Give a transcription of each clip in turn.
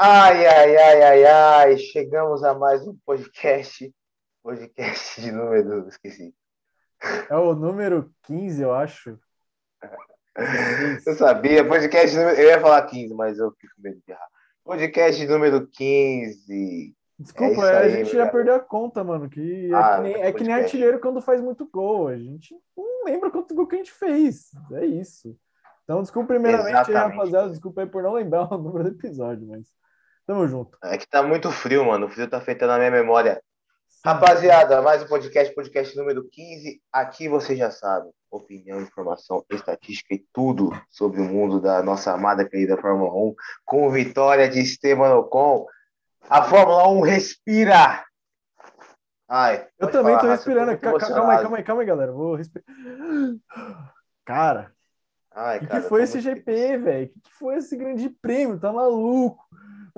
Ai, ai, ai, ai, ai, chegamos a mais um podcast. Podcast de número, esqueci. É o número 15, eu acho. Eu sabia, podcast número. Eu ia falar 15, mas eu fico com medo de errar. Podcast número 15. Desculpa, É isso a aí, gente já perdeu a conta, mano. Que é, Ah, que nem, é que nem artilheiro quando faz muito gol. A gente não lembra quanto gol que a gente fez. É isso. Então, desculpa primeiramente, aí, Exatamente. rapaziada. Desculpa aí por não lembrar o número do episódio, mas tamo junto. É que tá muito frio, mano. O frio tá afetando a minha memória. Rapaziada, mais um podcast, podcast número 15. Aqui você já sabe, opinião, informação, estatística e tudo sobre o mundo da nossa amada querida Fórmula 1, com vitória de Esteban Ocon. A Fórmula 1 respira! Ai, Eu também falar, tô respirando. muito Ca- ca- Calma aí, calma aí, calma aí, galera. Vou respirar. Cara, o que, que foi tô esse muito GP, velho? O que, que foi esse grande prêmio? Tá maluco?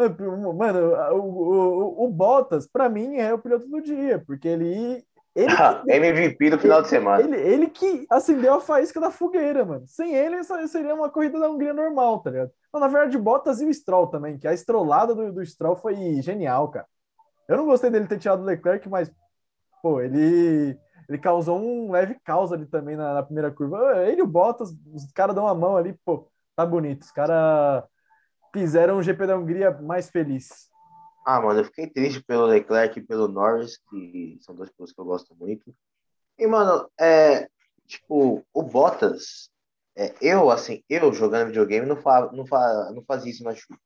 Mano, o, o, o Bottas, pra mim, é o piloto do dia, porque ele. Ele, que- MVP do final de semana. ele, ele que acendeu a faísca da fogueira, mano. Sem ele, seria uma corrida da Hungria normal, tá ligado? Não, na verdade, Bottas e o Stroll também, que a estrolada do, do Stroll foi genial, cara. Eu não gostei dele ter tirado o Leclerc, mas, pô, ele, ele causou um leve caos ali também na, na primeira curva. Ele e o Bottas, os caras dão a mão ali, pô, tá bonito. Os caras fizeram o GP da Hungria mais feliz. Ah, mano, eu fiquei triste pelo Leclerc e pelo Norris, que são dois pilotos que eu gosto muito. E, mano, é. Tipo, o Bottas, é, eu, assim, eu jogando videogame não, fa, não, fa, não fazia isso na chuva.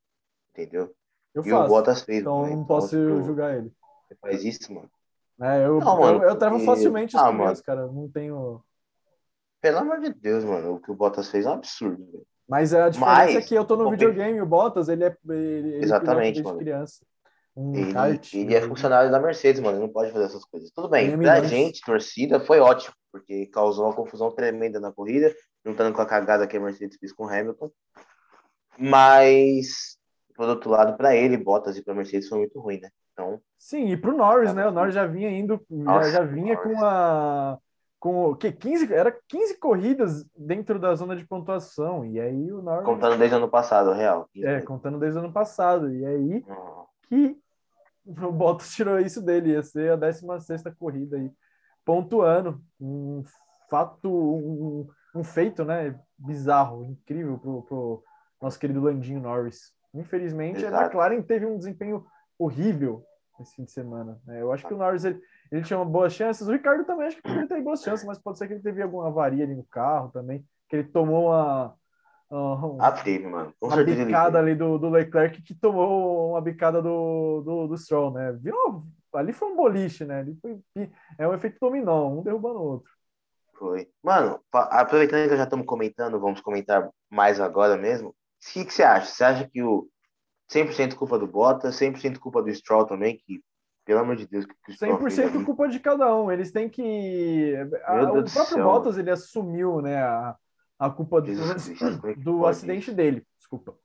Entendeu? Eu e o faço, Bottas fez. então né? não posso tipo, julgar ele. Você faz isso, mano. É, eu, Não, mano, eu, eu porque- facilmente os Ah, cara. Não tenho. Pelo amor de Deus, mano, o que o Bottas fez é um absurdo, velho. Mas a diferença Mas, é que eu tô no videogame, o Bottas, ele é. Ele, ele Exatamente, pilota mano. criança. Um Ele, kart. ele é funcionário da Mercedes, mano. Ele não pode fazer essas coisas. Tudo bem, pra gente, torcida, foi ótimo, porque causou uma confusão tremenda na corrida, juntando com a cagada que a Mercedes fez com o Hamilton. Mas, por outro lado, pra ele, Bottas e pra Mercedes foi muito ruim, né? Então, Sim, e pro Norris, né? O Norris já vinha indo, já, Nossa, já vinha Norris. com a. Com o que 15, era 15 corridas dentro da zona de pontuação. E aí o Norris. contando desde o ano passado, real. É, contando desde o ano passado. E aí Não, que o Bottas tirou isso dele. Ia ser a 16 corrida aí, pontuando. Um fato, um, um feito, né? Bizarro, incrível pro, pro nosso querido Landinho Norris. Infelizmente, a Exato. McLaren teve um desempenho horrível esse fim de semana. né? Eu acho que o Norris ele, ele tinha uma boas chances. O Ricardo também acho que poderia ter boas chances, mas pode ser que ele teve alguma avaria ali no carro também, que ele tomou uma, uma, Ah, teve, mano. Com uma ele bicada teve. ali do, do Leclerc que tomou uma bicada do, do, do Stroll, né? Viu? Ali foi um boliche, né? Ali foi, é um efeito dominó, um derrubando o outro. Foi. Mano, aproveitando que já estamos comentando, vamos comentar mais agora mesmo. O que, que você acha? Você acha que o 100% culpa do Bottas, 100% culpa do Stroll também, que, pelo amor de Deus, que que o Stroll fez 100% ali? culpa de cada um. Eles têm que. a- o próprio. Bottas ele assumiu né, a, a culpa do, é do acidente dele. Desculpa.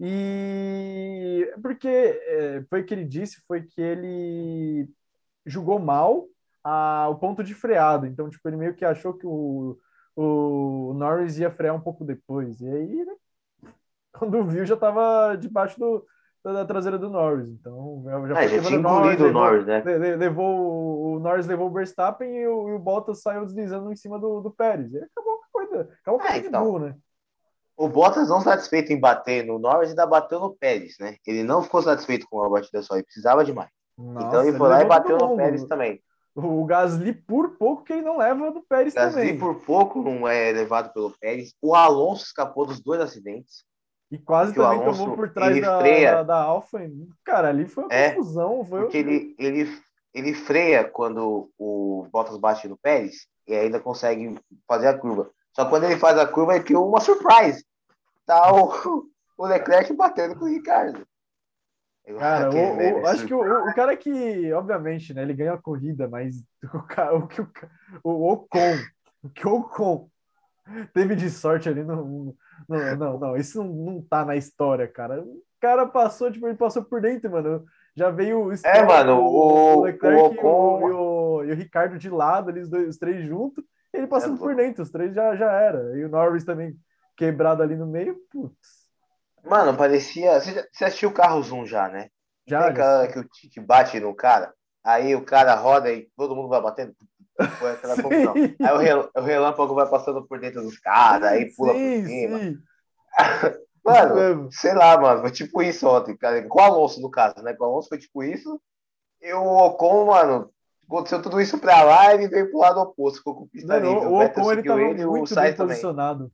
E porque é, foi o que ele disse, foi que ele julgou mal a, o ponto de freada. Então, tipo, ele meio que achou que o, o Norris ia frear um pouco depois. E aí, né, quando viu, já estava debaixo do, da, traseira do Norris. Então, já, Ah, foi já tinha o Norris, o levou- Norris, né? le- le- levou o Norris levou o Verstappen e o, e o Bottas saiu deslizando em cima do, do Pérez. E acabou a coisa. Acabou com É, a Red então. Bull, né? O Bottas não satisfeito em bater no Norris, ainda bateu no Pérez, né? Ele não ficou satisfeito com uma batida só, ele precisava de mais. Nossa, então ele foi lá e levou bateu no. Pérez também. O Gasly, por pouco que ele não leva do Pérez Gasly também. por pouco não é levado pelo Pérez. O Alonso escapou dos dois acidentes. E quase o também Alonso, tomou por trás ele da, freia. da, da Alfa. Cara, ali foi uma É, confusão. Foi Porque ele, ele, ele freia quando o Bottas bate no Pérez e ainda consegue fazer a curva. Só que quando ele faz a curva, ele criou uma surprise. Tá o, o Leclerc batendo com o Ricardo. Eu- Cara, o- o- acho que o, o- o cara que, obviamente, né, ele ganha a corrida, mas o, o que o, o Ocon, o que o Ocon teve de sorte ali, não, não, não, não, isso não, não tá na história, cara. O cara passou, tipo, ele passou por dentro, mano. Já veio o É, mano, o- Leclerc o Ocon- o, e, o, e o Ricardo de lado, eles dois, os três juntos, ele passando É, por dentro, os três já, já era. E o Norris também quebrado ali no meio, putz. Mano, parecia. Você, assistiu o carro Zoom já, né? Já, Tem aquela que o Tite bate no cara, aí o cara roda e todo mundo vai batendo. Foi aquela confusão. Sim. Aí o, rel- o relâmpago vai passando por dentro dos caras, aí pula sim, por cima. sim. Mano, sei lá, mano, foi tipo isso ontem, cara. Com o Alonso, no caso, né? Com o Alonso foi tipo isso. E o Ocon, mano, aconteceu tudo isso pra lá e ele veio pro lado oposto, ficou com pista Mano, livre. o Ocon ele tava ele o muito bem posicionado.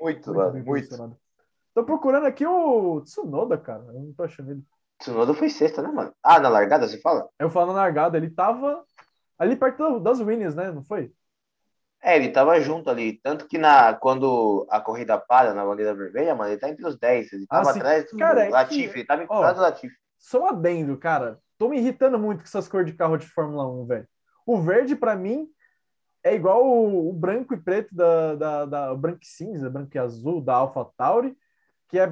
Muito, Muito mano, bem muito. posicionado. Tô procurando aqui o Tsunoda, cara. Eu não tô achando ele. Tsunoda foi sexta, né, mano? Ah, na largada, você fala? Eu falo na largada, ele tava ali perto das Williams, né? Não foi? É, ele tava junto ali. Tanto que na, quando a corrida para na bandeira vermelha, mano, ele tá entre os 10. Ele tava Ah, atrás do Cara, é que- Latifi, ele tava atrás do Latifi. Só um adendo, cara. Tô me irritando muito com essas cores de carro de Fórmula 1, velho. O verde, pra mim, é igual o, o branco e preto da, da, da- o branco e cinza, branco e azul da Alpha Tauri, que é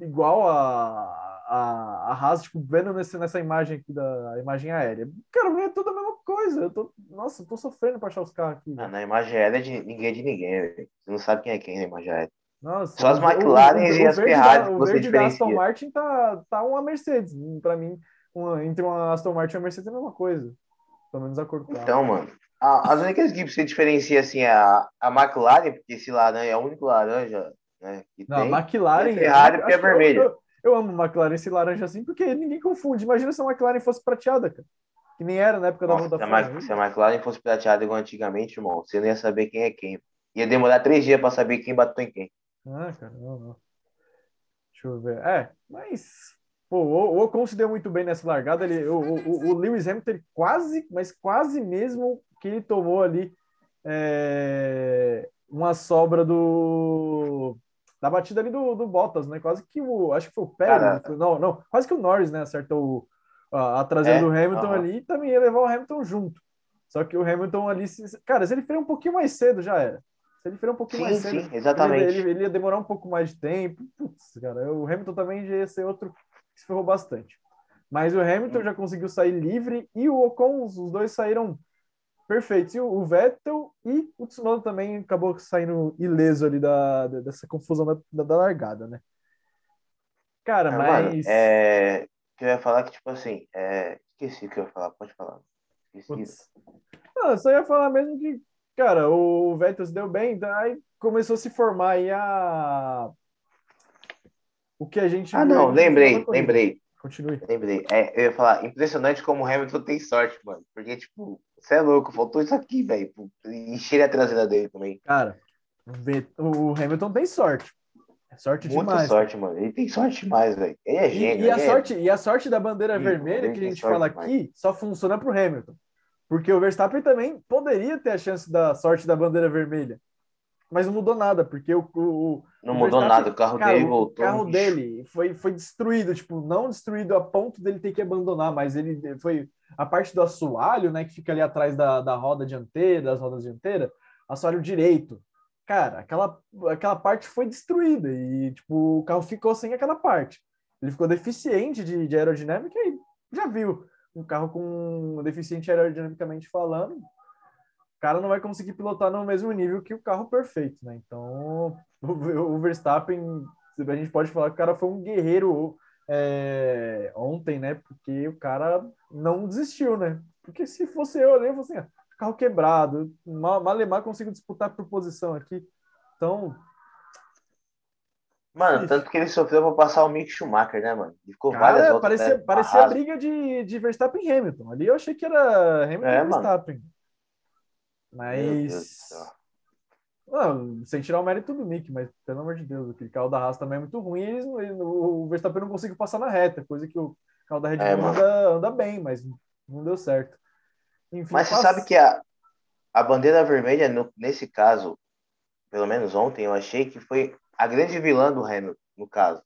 igual a, a, a Haas, tipo, vendo nesse, nessa imagem aqui da imagem aérea. Cara, é tudo a mesma coisa. Eu tô, nossa, eu tô sofrendo pra achar os carros aqui. Na imagem aérea de ninguém é de ninguém, velho. Você não sabe quem é quem na imagem aérea. Nossa, Só as McLaren e as Ferrari O verde da Aston. Martin tá, tá uma Mercedes. Pra mim, uma- entre uma Aston Martin e uma Mercedes é a mesma coisa. Pelo menos a cor. Então, mano, a- as únicas equipes que você diferencia, assim, é a, a McLaren, porque esse laranja é o único laranja, né, que Não, tem. McLaren. E a Ferrari, eu- porque é vermelha. Eu, eu amo McLaren esse laranja assim, porque ninguém confunde. Imagina se a McLaren fosse prateada, cara. Que nem era na época da Nossa, se, a Vodafone. Ma- se a McLaren fosse prateada igual antigamente, irmão, você não ia saber quem é quem. Ia demorar três dias pra saber quem bateu em quem. Ah, cara, não, não. Deixa eu ver. É, mas. Pô, o Ocon se deu muito bem nessa largada. Ele, o, o, o Lewis Hamilton ele quase, mas quase mesmo que ele tomou ali é, uma sobra do. Da batida ali do, do Bottas, né? Quase que o. Acho que foi o Pérez. Cara. foi- não, não. Quase que o Norris, né? Acertou o- a, a traseira É, do Hamilton ali e também ia levar o Hamilton junto. Só que o Hamilton ali. se- Cara, se ele freia um pouquinho mais cedo, já era. Se ele freia um pouquinho Sim, mais cedo. sim, exatamente. Ele, ele- ele ia demorar um pouco mais de tempo. Putz, cara, o Hamilton também já ia ser outro que se ferrou bastante. Mas o Hamilton já conseguiu sair livre e o Ocon, os dois saíram perfeitos. E o, Vettel e o Tsunoda também acabou saindo ileso ali da, dessa confusão da, da, da largada, né? Cara, Ah, mano, mas. é... que eu ia falar que, tipo assim, é... esqueci o que eu ia falar, pode falar. Esqueci. Não, eu só ia falar mesmo que, cara, o Vettel se deu bem, daí começou a se formar aí a. O que a gente Ah, não, lembrei, lembrei, Continue. lembrei. É, eu ia falar, impressionante como o Hamilton tem sorte, mano. Porque, tipo, você é louco, faltou isso aqui, velho. Encher a traseira dele também. Cara, o o Hamilton tem sorte. É sorte Muita demais. sorte, mano. Ele tem sorte demais, velho. Ele é E, gênio. e a ele é- sorte, e a sorte da bandeira Ih, vermelha que a gente fala demais. aqui só funciona pro Hamilton. Porque o Verstappen também poderia ter a chance da sorte da bandeira vermelha. Mas não mudou nada, porque o, o, Não o mudou nada, o carro Cara, dele o voltou. carro um lixo. dele foi, foi destruído, tipo, não destruído a ponto dele ter que abandonar, mas ele foi a parte do assoalho, né, que fica ali atrás da, da roda dianteira, das rodas dianteiras, assoalho direito. Cara, aquela, aquela parte foi destruída e, tipo, o carro ficou sem aquela parte. Ele ficou deficiente de, de aerodinâmica e já viu um carro com deficiente aerodinamicamente falando, o cara não vai conseguir pilotar no mesmo nível que o carro perfeito, né? Então, o, o Verstappen, a gente pode falar que o cara foi um guerreiro é, ontem, né? Porque o cara não desistiu, né? Porque se fosse eu ali, eu fosse assim, ah, carro quebrado, mal, malemar consigo disputar por posição aqui. Então, Mano, Isso. tanto que ele sofreu pra passar o Mick Schumacher, né, mano? Ele ficou várias cara, voltas. parecia, né, parecia arraso. briga de, de Verstappen e Hamilton. Ali eu achei que era Hamilton É, e mano. Verstappen. Do Mas. Não, sem tirar o mérito do Nick, mas pelo amor de Deus, aquele carro da Haas também é muito ruim. e Eles, o Verstappen não conseguiu passar na reta, coisa que o carro da Red Bull É, anda, anda bem, mas não deu certo. Enfim, Mas você pass- sabe que a, a bandeira vermelha, no- nesse caso, pelo menos ontem, eu achei que foi a grande vilã do Hamilton, no caso.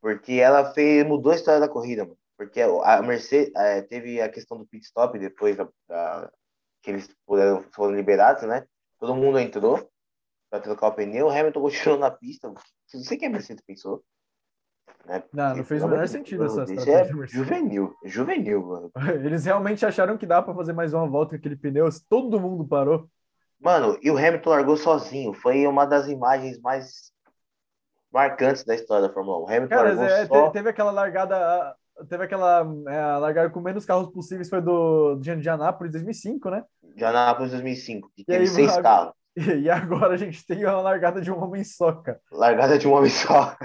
Porque ela fez, mudou a história da corrida, mano. Porque a Mercedes eh, teve a questão do pit stop depois da, da- que eles puderam, foram liberados, né? Todo mundo entrou para trocar o pneu, o Hamilton continuou na pista. Não sei o que a Mercedes pensou. Né? Não, não fez o menor sentido essa estratégia é juvenil, juvenil, mano. Eles realmente acharam que dá para fazer mais uma volta com aquele pneu, todo mundo parou. Mano, e o Hamilton largou sozinho. Foi uma das imagens mais marcantes da história da Fórmula 1. O Hamilton Cara, largou é, só... te- teve aquela largada. Teve aquela é, largada com menos carros possíveis, foi do de Indianápolis 2005, né? De Anápolis 2005, que E teve aí, seis carros. E, e agora a gente tem uma largada de um homem só, cara. Largada de um homem só.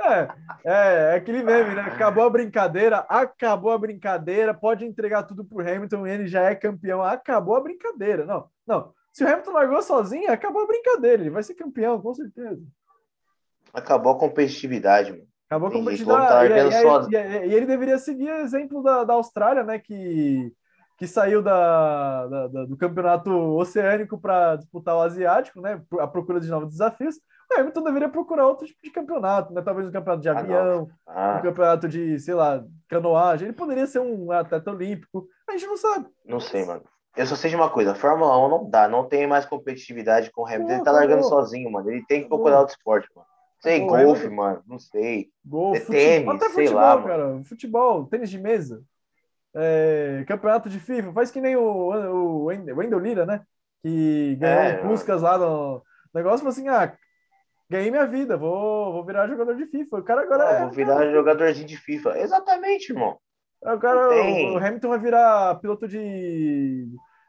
É, é, é aquele meme, né? Acabou a brincadeira, acabou a brincadeira, pode entregar tudo pro Hamilton, ele já é campeão. Acabou a brincadeira. Não, não. Se o Hamilton largou sozinho, acabou a brincadeira. Ele vai ser campeão, com certeza. Acabou a competitividade, mano. Acabou a competitividade. tá E, e- e- e ele deveria seguir o exemplo da, da Austrália, né? Que, que saiu da, da- da- do campeonato oceânico para disputar o asiático, né? À procura de novos desafios. O Hamilton deveria procurar outro tipo de campeonato, né? Talvez um campeonato de Ah, avião, um Ah, campeonato de, sei lá, canoagem. Ele poderia ser um atleta olímpico. A gente não sabe. não sei, mano. Eu só sei de uma coisa, a Fórmula 1 não dá, não tem mais competitividade com o Hamilton. Ele tá largando sozinho, mano. Ele tem que procurar outro esporte, mano. Sei, golfe, mano. Não sei. Gol, É futebol, tênis, até sei futebol, lá, mano. cara. Futebol, tênis de mesa, é, campeonato de FIFA, faz que nem o, o Wendel Lira, né? Que ganhou É, um Puskas lá no negócio, falou assim: ah, ganhei minha vida, vou, vou virar jogador de FIFA. O cara agora Ah, é. vou virar jogadorzinho de FIFA. Exatamente, irmão. O, cara, tem. o Hamilton vai virar piloto de,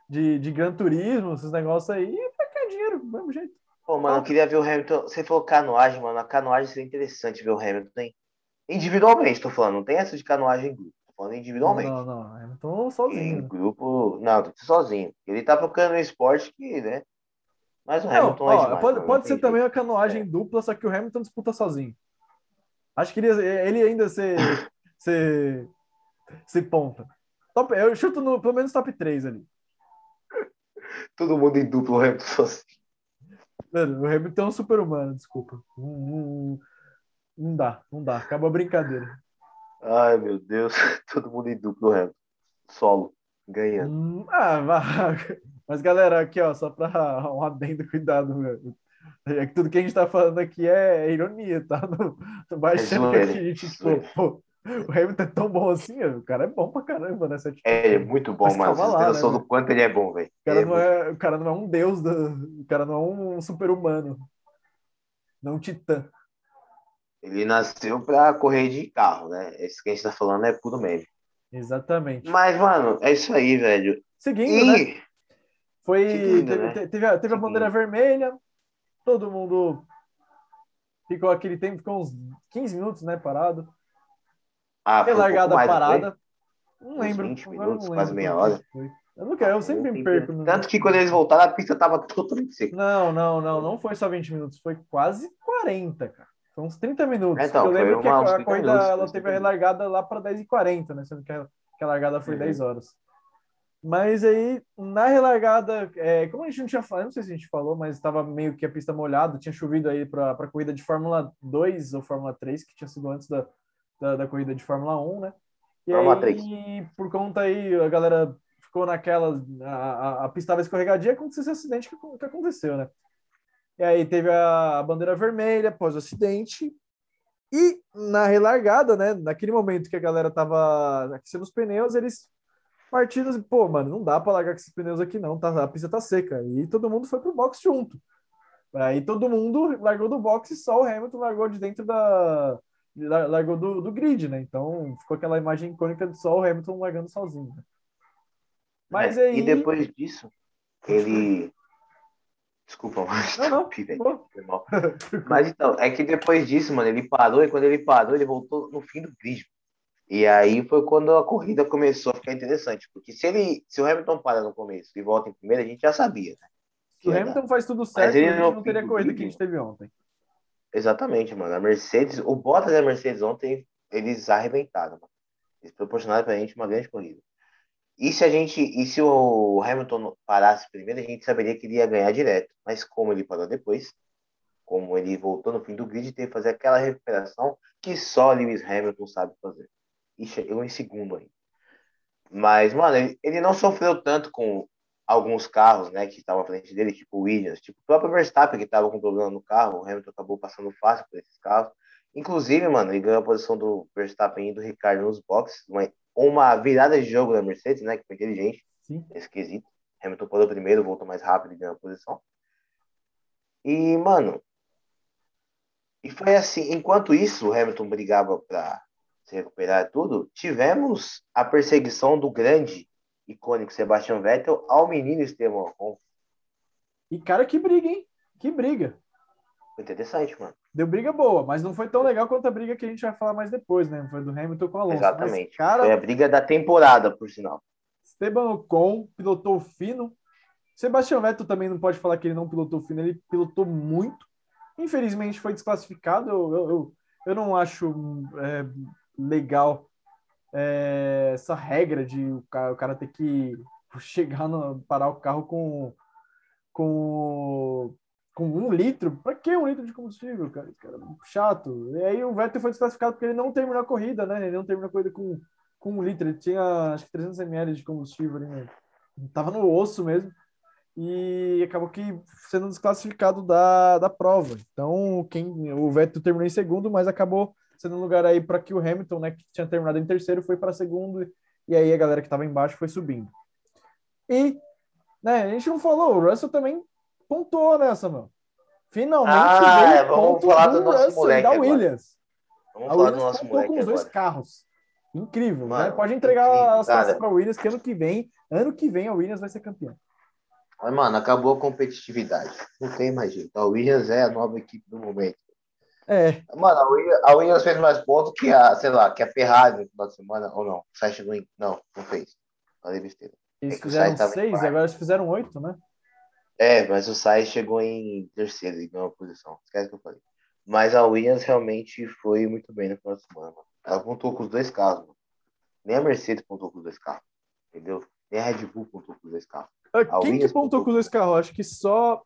de, de Gran Turismo, esses negócios aí, e vai ganhar dinheiro do mesmo jeito. Pô, mano, eu queria ver o Hamilton. Você falou canoagem, mano. A canoagem seria interessante ver o Hamilton, hein? Individualmente, tô falando. Não tem essa de canoagem em grupo. Falando individualmente. Não, não, não. Hamilton Em sozinho. né? grupo. Não, sozinho. Ele tá procurando um esporte que, né? Mas o Não, Hamilton ó, é demais. pode, pode não ser também uma canoagem dupla, só que o Hamilton disputa sozinho. Acho que ele, ele ainda ser, ser, ser ponta. Top, eu chuto no, pelo menos top 3 ali. Todo mundo em duplo, o Hamilton sozinho. Mano, o Hamilton é um super-humano, desculpa. Não, não, não dá, não dá. Acabou a brincadeira. Ai, meu Deus. Todo mundo em duplo, o Hamilton. Solo. Ganhando. Hum, ah, vai. mas galera, aqui ó, só para um adendo, cuidado, meu. É que tudo que a gente tá falando aqui é ironia, tá? Não, não vai É que a gente, tipo, pô, o Hamilton é tão bom assim, o cara é bom pra caramba nessa atitude. É, ele é muito bom, Mas Vocês lá, né, do quanto ele é bom, velho. O cara, é não é, o cara não é um deus, do, o cara não é um super-humano. Não um titã. Ele nasceu pra correr de carro, né? Esse que a gente tá falando é puro meme. Exatamente. Mas, mano, é isso aí, velho. Seguindo, né? E Foi, Seguindo, teve, né? te- teve, a, teve a bandeira vermelha, todo mundo ficou aquele tempo, ficou uns 15 minutos, né, parado. ah, foi um não foi? parada. Não lembro. 20 agora eu minutos, não quase lembro meia hora. foi. Eu, quero, eu sempre me perco. no- Tanto que quando eles voltaram, a pista tava totalmente seca. Não, não, não, não foi só 20 minutos, foi quase 40, cara. Foi uns 30 minutos. Então, eu lembro que a, uns a 30 corrida minutos, ela teve 30 a relargada lá para 10h40, né? Sendo que a, que a largada foi Uhum. 10 horas. Mas aí, na relargada, é, como a gente não tinha falado, não sei se a gente falou, mas estava meio que a pista molhada, tinha chovido aí para a corrida de Fórmula 2 ou Fórmula 3, que tinha sido antes da, da, da corrida de Fórmula 1, né? E Fórmula aí, por conta aí, a galera ficou naquela. A, a, a pista estava escorregadia, aconteceu esse acidente que, que aconteceu, né? E aí teve a, bandeira vermelha após o acidente. E na relargada, né? Naquele momento que a galera tava aquecendo os pneus, eles partiram assim, pô, mano, não dá para largar com esses pneus aqui não, tá, a pista tá seca. E todo mundo foi pro box junto. Aí todo mundo largou do box e só o Hamilton largou de dentro da. lar- Largou do, do grid, né? Então ficou aquela imagem icônica de só o Hamilton largando sozinho. né? Mas É, aí. E depois disso, ele. Desculpa, mas. Não, não. foi mal. Mas então, é que depois disso, mano, ele parou e quando ele parou, ele voltou no fim do grid. E aí foi quando a corrida começou a ficar interessante. Porque se ele, se o Hamilton para no começo e volta em primeira, a gente já sabia, né? Se o dar. Hamilton faz tudo certo, ele a gente não não teria corrida que a gente teve ontem. Exatamente, mano. A Mercedes, o Bottas e a Mercedes ontem, eles arrebentaram, mano. Eles proporcionaram pra gente uma grande corrida. E se a gente, e se o Hamilton parasse primeiro, a gente saberia que ele ia ganhar direto. Mas como ele parou depois, como ele voltou no fim do grid, teve que fazer aquela recuperação que só Lewis Hamilton sabe fazer. E chegou em segundo ainda. Mas, mano, ele, ele não sofreu tanto com alguns carros, né, que estavam à frente dele, tipo o Williams, tipo o próprio Verstappen, que estava com problema no carro, o Hamilton acabou passando fácil por esses carros. Inclusive, mano, ele ganhou a posição do Verstappen e do Ricardo nos boxes, uma, uma virada de jogo da Mercedes, né, que foi inteligente, Sim. esse quesito. Hamilton parou primeiro, voltou mais rápido e ganhou a posição. E, mano, E foi assim, enquanto isso, o Hamilton brigava para se recuperar tudo, tivemos a perseguição do grande, icônico Sebastian Vettel ao menino Esteban Ocon. E cara, que briga, hein? Que briga. Foi interessante, mano. Deu briga boa, mas não foi tão legal quanto a briga que a gente vai falar mais depois, né? Foi do Hamilton com o Alonso. Exatamente. Mas, cara, foi a briga da temporada, por sinal. Esteban Ocon pilotou fino. Sebastian Vettel também não pode falar que ele não pilotou fino, ele pilotou muito. Infelizmente foi desclassificado. Eu, eu, eu, eu não acho é, legal é, essa regra de o cara, o cara ter que chegar no, parar o carro com, com, com um litro. Para que um litro de combustível, cara? Cara é chato. E aí o Vettel foi desclassificado porque ele não terminou a corrida, né? Ele não terminou a corrida com, com um litro. Ele tinha acho que 300 ml de combustível ali, né? Tava no osso mesmo e acabou que sendo desclassificado da, da prova. Então, quem o Vettel terminou em segundo, mas acabou sendo lugar aí para que o Hamilton, né, que tinha terminado em terceiro, foi para segundo e aí a galera que estava embaixo foi subindo. E, né, a gente não falou, o Russell também pontuou nessa, meu. Finalmente ah, veio é, vamos falar do, do nosso Russell da. Williams. Vamos a falar Williams do nosso moleque com os dois agora. carros. Incrível, né? Mano, Pode entregar incrível, as taças para a Williams, que ano que vem, ano que vem a Williams vai ser campeã. Mas, mano, acabou a competitividade. Não tem mais jeito. A Williams é a nova equipe do momento. É, Mano, a Williams, a Williams fez mais pontos que a, sei lá, que a Ferrari no final de semana, ou não. O Sainz. Não, não fez. Falei besteira. eles É fizeram seis, agora eles fizeram oito, né? É, mas o Sainz chegou em terceiro e ganhou a posição. Esquece o que eu falei. Mas a Williams realmente foi muito bem no final de semana. Mano. Ela pontuou com os dois carros. Mano. Nem a Mercedes pontuou com os dois carros. Entendeu? Nem a Red Bull pontuou com os dois carros. Ah, Quem que Williams pontou pontuou. com os dois carros? Acho que só.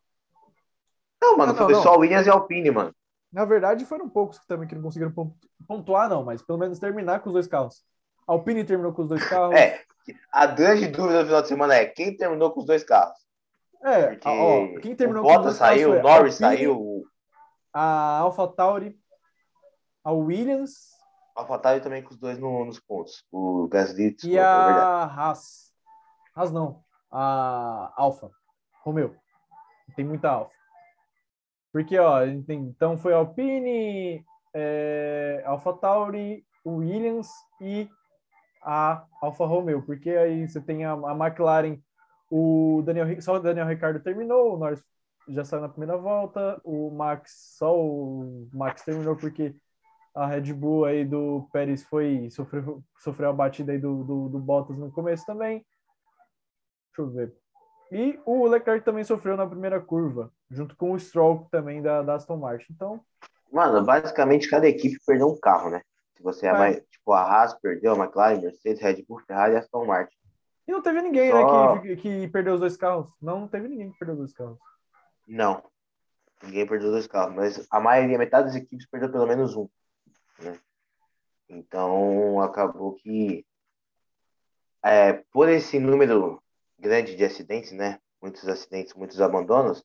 Não, mano, Ah, não, foi não. só a Williams e a Alpine, mano. Na verdade, foram poucos que também que não conseguiram pon- pontuar, não, mas pelo menos terminar com os dois carros. A Alpine terminou com os dois carros. É, a grande dúvida no final de semana é quem terminou com os dois carros. É, Porque ó, quem terminou o Bottas saiu, o a Norris Alpine, saiu, A AlphaTauri, a Williams AlphaTauri também com os dois no- nos pontos. O Gasly, e é a Haas. Haas não, a Alfa Romeo. Tem muita Alfa. Porque, ó, a gente tem, então foi a Alpine, é, AlphaTauri, o Williams e a Alfa Romeo. Porque aí você tem a, a McLaren, o Daniel, só o Daniel Ricardo terminou, o Norris já saiu na primeira volta, o Max, só o Max terminou porque a Red Bull aí do Pérez foi sofreu, sofreu a batida aí do, do, do Bottas no começo também. Deixa eu ver. E o Leclerc também sofreu na primeira curva, junto com o Stroll também da, da Aston Martin. Então, Mano, basicamente cada equipe perdeu um carro, né? Se você é, É. mais, tipo, a Haas perdeu, a McLaren, Mercedes, Red Bull, Ferrari e Aston Martin. E não teve ninguém, Só- né, que, que perdeu os dois carros. Não, não teve ninguém que perdeu os dois carros. Não. Ninguém perdeu dois carros, mas a maioria, metade das equipes perdeu pelo menos um. Né? Então acabou que é, por esse número grande de acidentes, né? Muitos acidentes, muitos abandonos,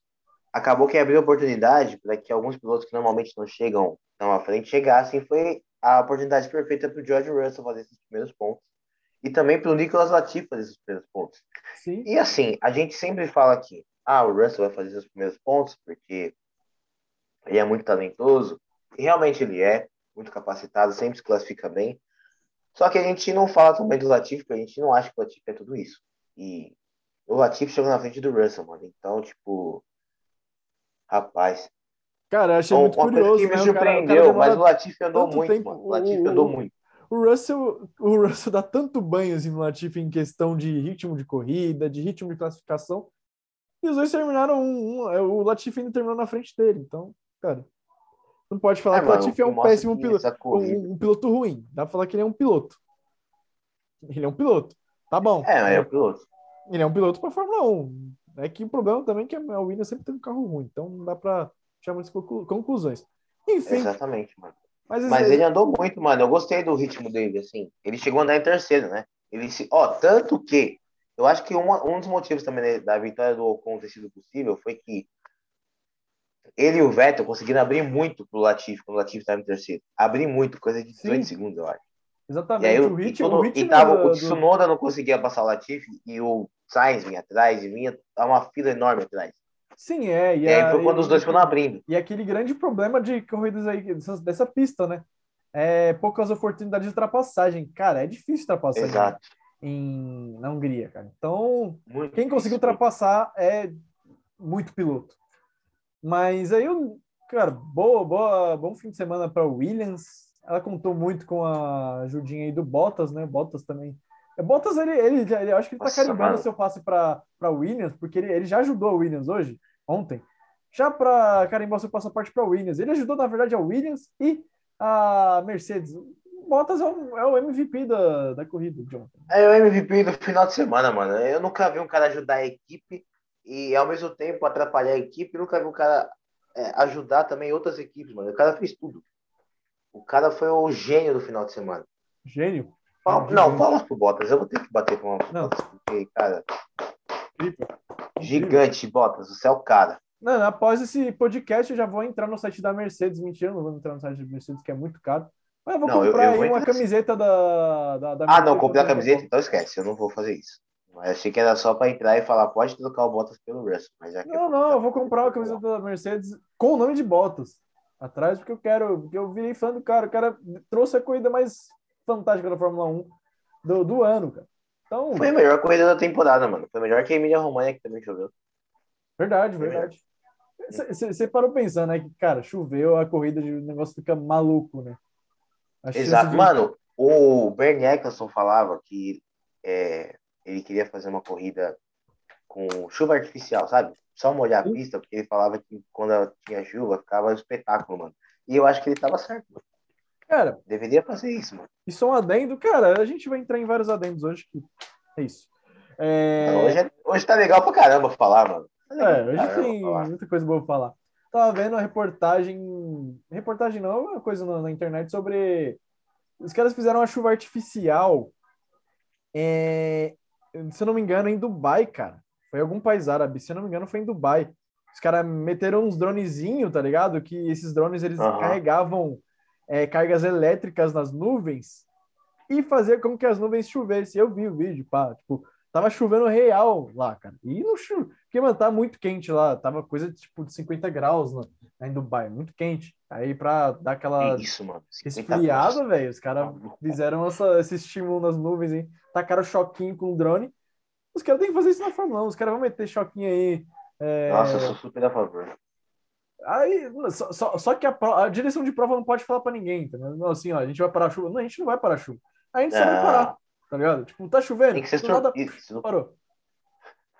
acabou que abriu oportunidade para que alguns pilotos que normalmente não chegam tão à frente chegassem. Foi a oportunidade perfeita para o George Russell fazer esses primeiros pontos. E também para o Nicolas Latifi fazer esses primeiros pontos. Sim. E assim, a gente sempre fala aqui, ah, o Russell vai fazer seus primeiros pontos porque ele é muito talentoso. E realmente ele é, muito capacitado, sempre se classifica bem. Só que a gente não fala também do Latifi, porque a gente não acha que o Latifi é tudo isso. E o Latifi chegou na frente do Russell, mano. Então, tipo, rapaz. Cara, eu achei Então, muito curioso, que me né? O cara- o cara surpreendeu, mas o Latifi andou muito, tempo, mano. O Latifi o- andou muito. O Russell, o Russell dá tanto banho assim, no Latifi em questão de ritmo de corrida, de ritmo de classificação. E os dois terminaram um, um- é, o Latifi ainda terminou na frente dele. Então, cara, não pode falar É, que o Latifi é um péssimo piloto, um, um piloto ruim. Dá pra falar que ele é um piloto. Ele é um piloto. Tá bom. É, mas é o piloto. Ele é um piloto para Fórmula 1. É que o problema também é que a Williams sempre tem um carro ruim, então não dá para tirar muitas conclu- conclusões. Enfim, Exatamente, mano. Mas, Mas ele andou muito, mano. Eu gostei do ritmo dele, assim. Ele chegou a andar em terceiro, né? Ele se... Ó, tanto que eu acho que uma- um dos motivos também da vitória do Ocon ter sido possível foi que ele e o Vettel conseguiram abrir muito pro Latifi quando o Latifi estava em terceiro. Abrir muito, coisa de 18 Sim. segundos, eu acho. E exatamente aí o ritmo, todo- o ritmo e tava, do- o Tsunoda não conseguia passar o Latifi e o Sainz vinha atrás e vinha a uma fila enorme atrás. Sim, é. E, e aí foi quando e, os dois foram abrindo. E aquele grande problema de corridas aí, dessa, dessa pista, né? É poucas oportunidades de ultrapassagem. Cara, é difícil ultrapassar Exato. Em, na Hungria, cara. Então, muito quem conseguiu ultrapassar é muito piloto. Mas aí, eu, cara, boa, boa, bom fim de semana para Williams. Ela contou muito com a ajudinha aí do Bottas, né? Bottas também. É, Bottas, ele, ele, ele, eu acho que ele tá Nossa, carimbando o seu passe para Williams, porque ele, ele já ajudou a Williams hoje, ontem, já para carimbar o seu passaporte para Williams. Ele ajudou, na verdade, a Williams e a Mercedes. Bottas é o, é o MVP da, da corrida, John. É o MVP do final de semana, mano. Eu nunca vi um cara ajudar a equipe e, ao mesmo tempo, atrapalhar a equipe. Eu nunca vi um cara é, ajudar também outras equipes, mano. O cara fez tudo. O cara foi o gênio do final de semana. Gênio? Pal... Não, palmas pro Bottas. Eu vou ter que bater com o Bottas, porque, cara. Gigante, Bottas. Você é o cara. Não, após esse podcast, eu já vou entrar no site da Mercedes. Mentira, não vou entrar no site da Mercedes, que é muito caro. Mas eu vou não, comprar eu, eu aí uma camiseta da, da, da Ah, não, comprei a camiseta? Então esquece, eu não vou fazer isso. Mas achei que era só para entrar e falar, pode trocar o Bottas pelo Russell. Mas já não, não, eu vou comprar uma camiseta da Mercedes com o nome de Bottas atrás, porque eu quero, porque eu virei fã do cara. O cara trouxe a corrida mais fantástica da Fórmula 1 do, do ano, cara. Então, Foi a melhor corrida da temporada, mano. Foi melhor que a Emília Romagna, que também choveu. Verdade, verdade. Você parou pensando, né? Que, cara, choveu, a corrida, o negócio fica maluco, né? Exato. De... Mano, o Bernie Eccleston falava que é, ele queria fazer uma corrida com chuva artificial, sabe? Só molhar a pista, porque ele falava que quando tinha chuva ficava um espetáculo, mano. E eu acho que ele tava certo, mano. Cara, deveria fazer isso, mano. Isso é um adendo, cara. A gente vai entrar em vários adendos hoje. Que... É isso. É... hoje, é... hoje tá legal pra caramba falar, mano. É, hoje caramba, tem muita coisa boa pra falar. Tava vendo a reportagem. Reportagem não, uma coisa na, na, internet sobre. Os caras fizeram uma chuva artificial. É... Se eu não me engano, em Dubai, cara. Foi algum país árabe. Se eu não me engano, foi em Dubai. Os caras meteram uns dronezinhos, tá ligado? Que esses drones eles uhum. carregavam é, cargas elétricas nas nuvens e fazer com que as nuvens chovessem. Eu vi o vídeo, pá, tipo, tava chovendo real lá, cara. E não chove, porque, mano, tá muito quente lá, tava coisa tipo de 50 graus lá, em Dubai, muito quente. Aí pra dar aquela Isso, mano. esfriada, velho, os caras fizeram essa, esse estímulo nas nuvens, hein? Tacaram choquinho com o drone. Os caras têm que fazer isso na Fórmula 1, os caras vão meter choquinho aí. É... Nossa, eu sou super a favor. Aí, só, só, só que a, a, direção de prova não pode falar para ninguém, entendeu? Assim, ó, a gente vai parar a chuva. Não, a gente não vai parar a chuva. A gente só vai parar, tá ligado? Tipo, tá chovendo. Tem que ser. Nada... Parou.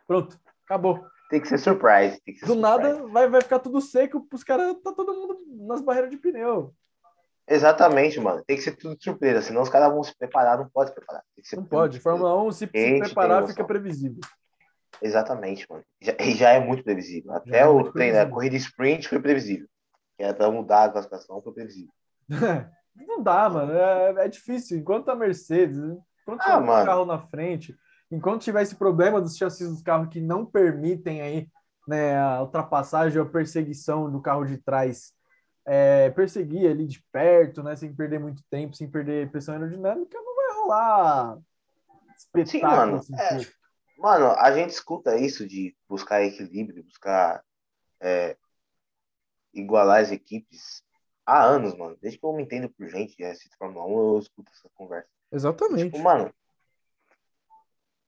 Pronto, acabou. Tem que ser surprise. Que ser Do surprise. nada vai, vai ficar tudo seco, os caras tá todo mundo nas barreiras de pneu. Exatamente, mano. Tem que ser tudo surpresa, senão os caras vão se preparar, não pode se preparar. não pode. Fórmula 1, se, se preparar, fica previsível. Exatamente, mano. Já, já é muito previsível. Até é o treino, a corrida sprint foi previsível. Que era pra mudar a classificação, foi previsível. não dá, mano. É, é, difícil. Enquanto a Mercedes, enquanto ah, o carro na frente, enquanto tiver esse problema dos chassis dos carros que não permitem aí né, a ultrapassagem ou a perseguição do carro de trás, é, perseguir ali de perto, né, sem perder muito tempo, sem perder pressão aerodinâmica, não vai rolar espetáculo. Sim, mano. Assim, é, Mano, a gente escuta isso de buscar equilíbrio, buscar é, igualar as equipes há anos, mano. Desde que eu me entendo por gente de assiste Fórmula 1, eu escuto essa conversa. Exatamente. Tipo, mano,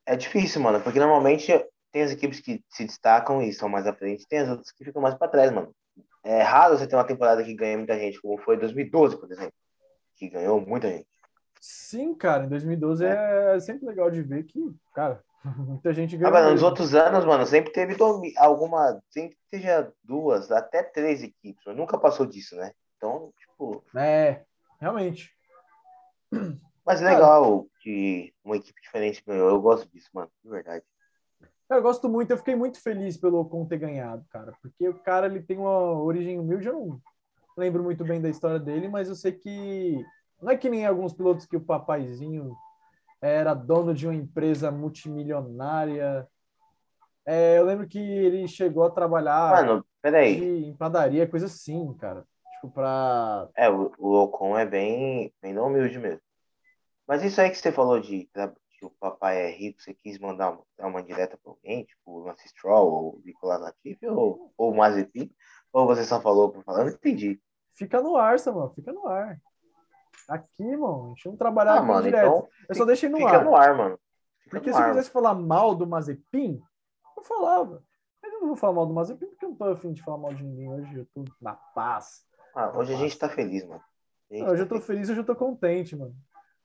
é difícil, mano, porque normalmente tem as equipes que se destacam e são mais à frente, tem as outras que ficam mais para trás, mano. É raro você ter uma temporada que ganha muita gente, como foi 2012, por exemplo, que ganhou muita gente. Sim, cara, em 2012 é, é sempre legal de ver que, cara, Muita gente ganhou. Ah, nos outros anos, mano, sempre teve alguma. Sempre seja duas, até três equipes. Nunca passou disso, né? Então, tipo. É, realmente. Mas legal que uma equipe diferente ganhou. Eu gosto disso, mano, de verdade. Eu gosto muito, eu fiquei muito feliz pelo Ocon ter ganhado, cara. Porque o cara ele tem uma origem humilde, eu não lembro muito bem da história dele, mas eu sei que. Não é que nem alguns pilotos que o papaizinho era dono de uma empresa multimilionária. É, eu lembro que ele chegou a trabalhar Mano, peraí. em padaria, coisa assim, cara. Tipo, pra. É, o, o Ocon é bem, bem humilde mesmo. Mas isso aí que você falou de, de que o papai é rico, você quis mandar uma, uma direta para alguém, tipo o Lance Stroll ou o Nicolas Latifi ou, ou o Mazepin? Ou você só falou por falar? Não entendi. Fica no ar, mano. Fica no ar. Aqui, mano, a gente não trabalhar Ah, mano, direto. então eu só deixei no Fica ar. no ar, mano. Fica Porque se eu ar. quisesse falar mal do Mazepin, eu falava. Mas eu não vou falar mal do Mazepin porque eu não tô afim de falar mal de ninguém hoje. Eu tô na paz. Ah, hoje a gente tá feliz, mano. Hoje eu tá tô feliz, hoje eu tô contente, mano.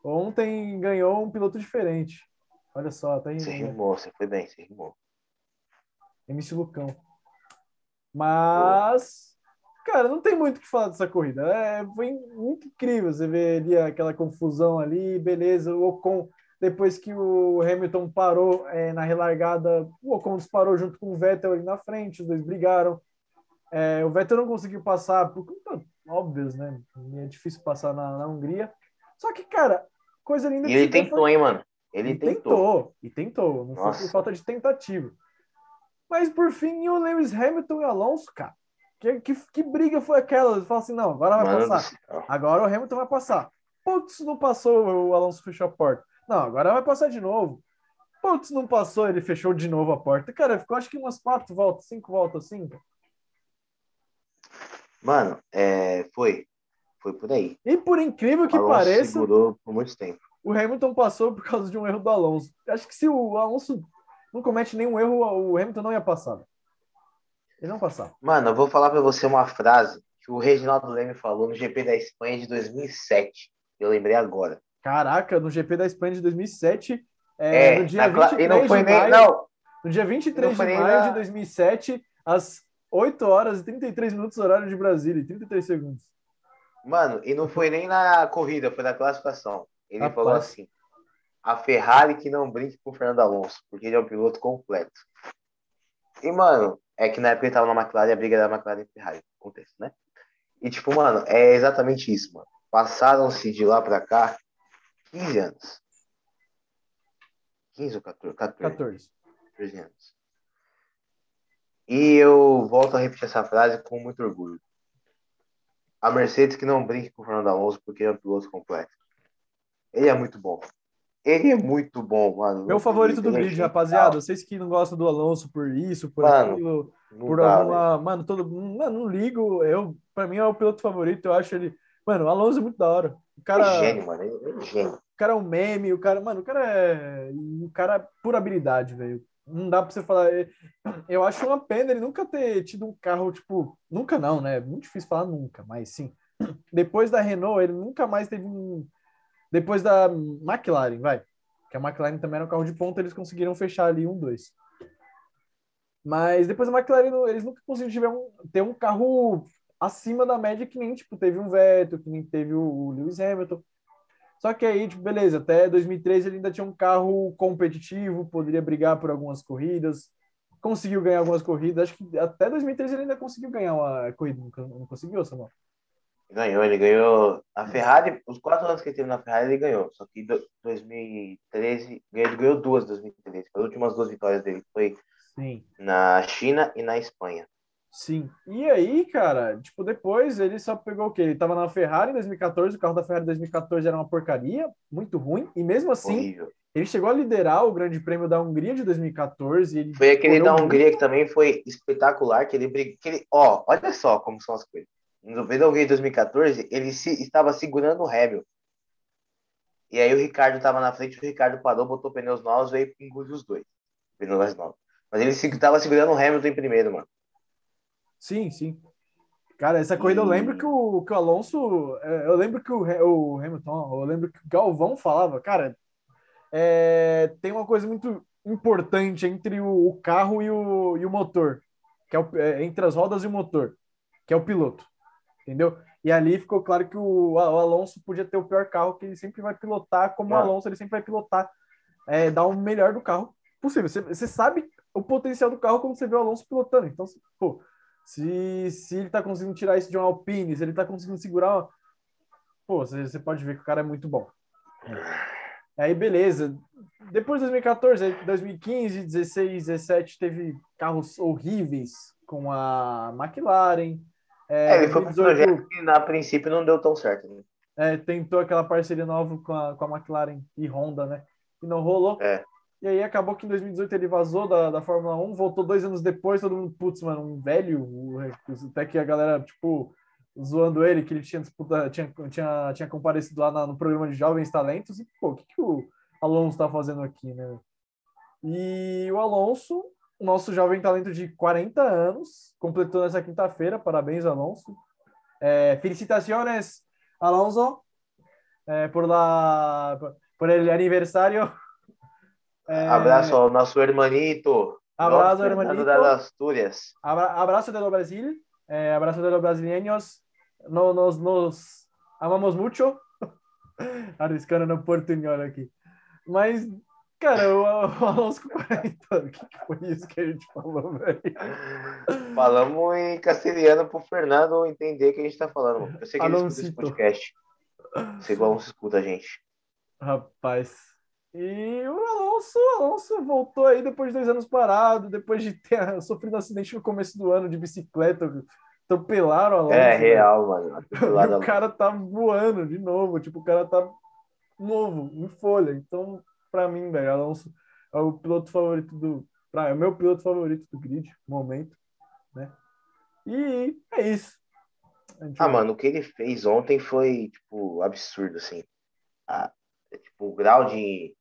Ontem ganhou um piloto diferente. Olha só, tá Você rindo. rimou, você foi bem, você rimou. MC Lucão. Mas, cara, não tem muito o que falar dessa corrida. É, foi muito incrível. Você vê ali aquela confusão ali, beleza. O Ocon, depois que o Hamilton parou é, na relargada, o Ocon disparou junto com o Vettel ali na frente, os dois brigaram. É, o Vettel não conseguiu passar por conta óbvias, né? É difícil passar na, na Hungria. Só que, cara, coisa linda E ele ver tentou, foi- hein, mano? Ele e tentou. E tentou. Não foi Nossa. por falta de tentativa. Mas por fim, o Lewis Hamilton e o Alonso, cara. Que, que, que briga foi aquela? Fala assim: não, agora vai Mano passar. Agora o Hamilton vai passar. Putz, não passou, o Alonso fechou a porta. Não, agora vai passar de novo. Putz, não passou, ele fechou de novo a porta. Cara, ficou acho que umas quatro voltas, cinco voltas assim. Mano, é, foi. Foi por aí. E por incrível que Alonso pareça, segurou por muito tempo. o Hamilton passou por causa de um erro do Alonso. Acho que se o Alonso não comete nenhum erro, o Hamilton não ia passar. Ele não passava. Mano, eu vou falar pra você uma frase que o Reginaldo Leme falou no GP da Espanha de 2007. Eu lembrei agora. Caraca, no GP da Espanha de 2007, é, É, no dia na cla- 23 e não foi de nem. maio, Não, no dia 23 não de maio na- de 2007, às 8 horas e 33 minutos horário de Brasília, e 33 segundos. mano, e não foi nem na corrida, foi na classificação. Ele Rapaz. falou assim: a Ferrari que não brinque com o Fernando Alonso, porque ele é um piloto completo. E, mano, é que na época ele tava na McLaren, a briga da McLaren e Ferrari, acontece, né? E, tipo, mano, é exatamente isso, mano. Passaram-se de lá pra cá 15 anos. 15 ou 14? 14. 14. 14 anos. E eu volto a repetir essa frase com muito orgulho. A Mercedes que não brinque com o Fernando Alonso porque é um piloto completo. Ele é muito bom. Ele é muito bom, mano. Meu favorito do é grid, rapaziada. Vocês que não gostam do Alonso por isso, por Mano, aquilo, por dá, alguma. Mano, todo. Mano, não ligo. Eu, pra mim, é o piloto favorito. Eu acho ele. Mano, o Alonso é muito da hora. O cara. Ele é gênio, mano. Ele é gênio. O cara é um meme, o cara, mano, o cara é. O cara é pura habilidade, velho. Não dá pra você falar. Eu acho uma pena ele nunca ter tido um carro, tipo. Nunca não, né? Muito difícil falar nunca, mas sim. Depois da Renault, ele nunca mais teve um. Depois da McLaren, vai. Que a McLaren também era um carro de ponta, eles conseguiram fechar ali um, dois. Mas depois da McLaren, eles nunca conseguiram ter um carro acima da média que nem, tipo, teve um Vettel, que nem teve o Lewis Hamilton. Só que aí, tipo, beleza, até 2013 ele ainda tinha um carro competitivo, poderia brigar por algumas corridas, conseguiu ganhar algumas corridas. Acho que até 2013 ele ainda conseguiu ganhar uma corrida, não não conseguiu, Samuel? Ganhou, ele ganhou. A Ferrari, os quatro anos que ele teve na Ferrari, ele ganhou. Só que em do- 2013, ele ganhou duas em 2013. As últimas duas vitórias dele foi Sim. na China e na Espanha. Sim. E aí, cara, tipo, depois ele só pegou o quê? Ele tava na Ferrari em 2014, o carro da Ferrari em 2014 era uma porcaria, muito ruim, e mesmo assim, Horrível. ele chegou a liderar o Grande Prêmio da Hungria de 2014. Ele Foi aquele da muito. Hungria que também foi espetacular, que ele brigou. Que ele, ó, olha só como são as coisas. No Hungria de 2014, ele se, estava segurando o Hamilton. E aí o Ricardo estava na frente, o Ricardo parou, botou pneus novos, veio e engoliu os dois. Pneus mais novos. Mas ele estava segurando o Hamilton em primeiro, mano. Sim, sim. Cara, essa corrida eu lembro que o, que o Alonso. é, Eu lembro que o, o Hamilton, eu lembro que o Galvão falava, cara, é, tem uma coisa muito importante entre o, o carro e o, e o motor, que é, o- é, entre as rodas e o motor, que é o piloto. Entendeu? E ali ficou claro que o, o Alonso podia ter o pior carro, que ele sempre vai pilotar, como o Ah. Alonso, ele sempre vai pilotar, é, dar o melhor do carro possível. Você, você sabe o potencial do carro quando você vê o Alonso pilotando. Então, se- pô, se, se ele tá conseguindo tirar isso de um Alpine, se ele tá conseguindo segurar, pô, você, você pode ver que o cara é muito bom. Aí, beleza. Depois de 2014, aí 2015, 16, 17, teve carros horríveis com a McLaren. É, ele foi para um 2018, projeto que, na princípio, não deu tão certo. Né? é, tentou aquela parceria nova com a, com a McLaren e Honda, né? que não rolou. É. E aí acabou que em 2018 ele vazou da, da Fórmula 1, voltou dois anos depois, todo mundo, putz, mano, um velho, até que a galera, tipo, zoando ele, que ele tinha disputa, tinha, tinha, tinha comparecido lá na, no programa de Jovens Talentos, e, pô, o que, que o Alonso tá fazendo aqui, né? E o Alonso, o nosso jovem talento de 40 anos, completou nessa quinta-feira, parabéns, Alonso. É, felicitaciones, Alonso, é, por, la, por el aniversário é... Abraço ao nosso hermanito. Abraço, hermanito. das Astúrias. Abra abraço do Brasil. É, abraço de los brasileños. No, nos, nos amamos muito. Arriscando no portunhol aqui. Mas, cara, o, o Alonso com 40 O que, foi isso que a gente falou, velho? Falamos em castelhano pro Fernando entender o que a gente tá falando. Eu sei que ele escuta esse podcast. Sei que o Alonso escuta a gente. Rapaz. E o Alonso, o Alonso voltou aí depois de dois anos parado, depois de ter sofrido um acidente no começo do ano de bicicleta, atropelaram o Alonso. É real, mano. E o cara tá voando de novo, tipo, o cara tá novo, em folha. Então, para mim, velho, Alonso é o piloto favorito do. Pra, é o meu piloto favorito do grid, no momento, né? E é isso. Ah, mano, o que ele fez ontem foi, tipo, absurdo, assim. Ah, tipo, o grau de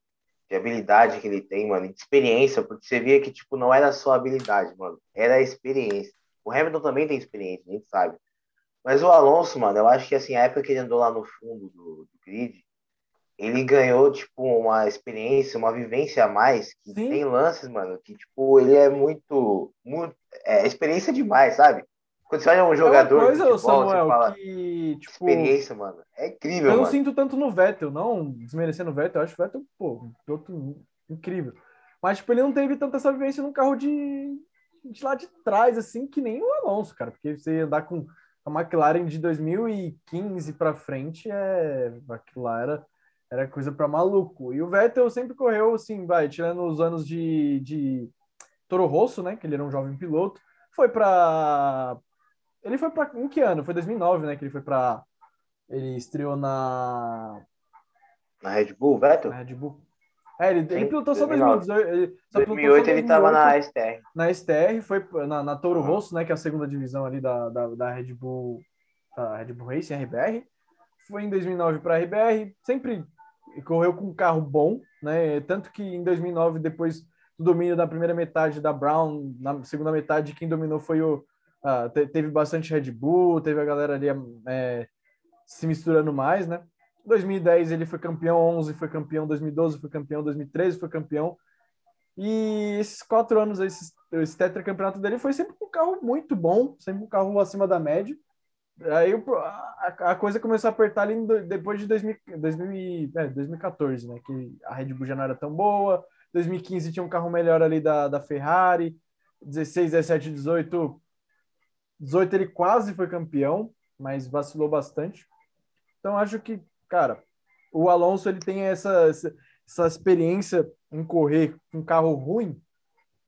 de habilidade que ele tem, mano, de experiência, porque você via que, tipo, não era só habilidade, mano, era experiência. O Hamilton também tem experiência, a gente sabe. Mas o Alonso, mano, eu acho que, assim, a época que ele andou lá no fundo do, do grid, ele ganhou, tipo, uma experiência, uma vivência a mais, que Sim. tem lances, mano, que, tipo, ele é muito, muito, é experiência demais, sabe? Quando você olha um jogador. É coisa, futebol, Samuel, fala, que. Tipo, experiência, mano. É incrível. Eu não mano. sinto tanto no Vettel, não desmerecendo o Vettel. Eu acho o Vettel, pô, piloto incrível. Mas, tipo, ele não teve tanta essa vivência no carro de, de lá de trás, assim, que nem o Alonso, cara. Porque você andar com a McLaren de 2015 para frente, é. Aquilo lá era, era coisa para maluco. E o Vettel sempre correu, assim, vai, tirando os anos de, de Toro Rosso, né? Que ele era um jovem piloto. Foi para ele foi para em que ano? Foi 2009, né? Que ele foi para ele estreou na na Red Bull, Vettel? Na Red Bull. É, ele, ele pilotou só 2018. Ele, só 2008 ele estava na STR. Na STR, foi na, na Toro uhum. Rosso, né? Que é a segunda divisão ali da, da, da Red Bull, da Red Bull Racing, RBR. Foi em 2009 para a RBR. Sempre correu com um carro bom, né? Tanto que em 2009, depois do domínio da primeira metade da Brown, na segunda metade, quem dominou foi o, ah, teve bastante Red Bull, teve a galera ali é, se misturando mais, né? 2010 ele foi campeão, 11 foi campeão, 2012 foi campeão, 2013 foi campeão. E esses quatro anos, esse, esse tetracampeonato dele foi sempre um carro muito bom, sempre um carro acima da média. Aí a, a coisa começou a apertar ali depois de 2000, 2000, é, 2014, né? Que a Red Bull já não era tão boa. 2015 tinha um carro melhor ali da, da Ferrari. 16, 17, 18 18 ele quase foi campeão, mas vacilou bastante. Então acho que, cara, o Alonso ele tem essa, essa, essa experiência em correr com um carro ruim,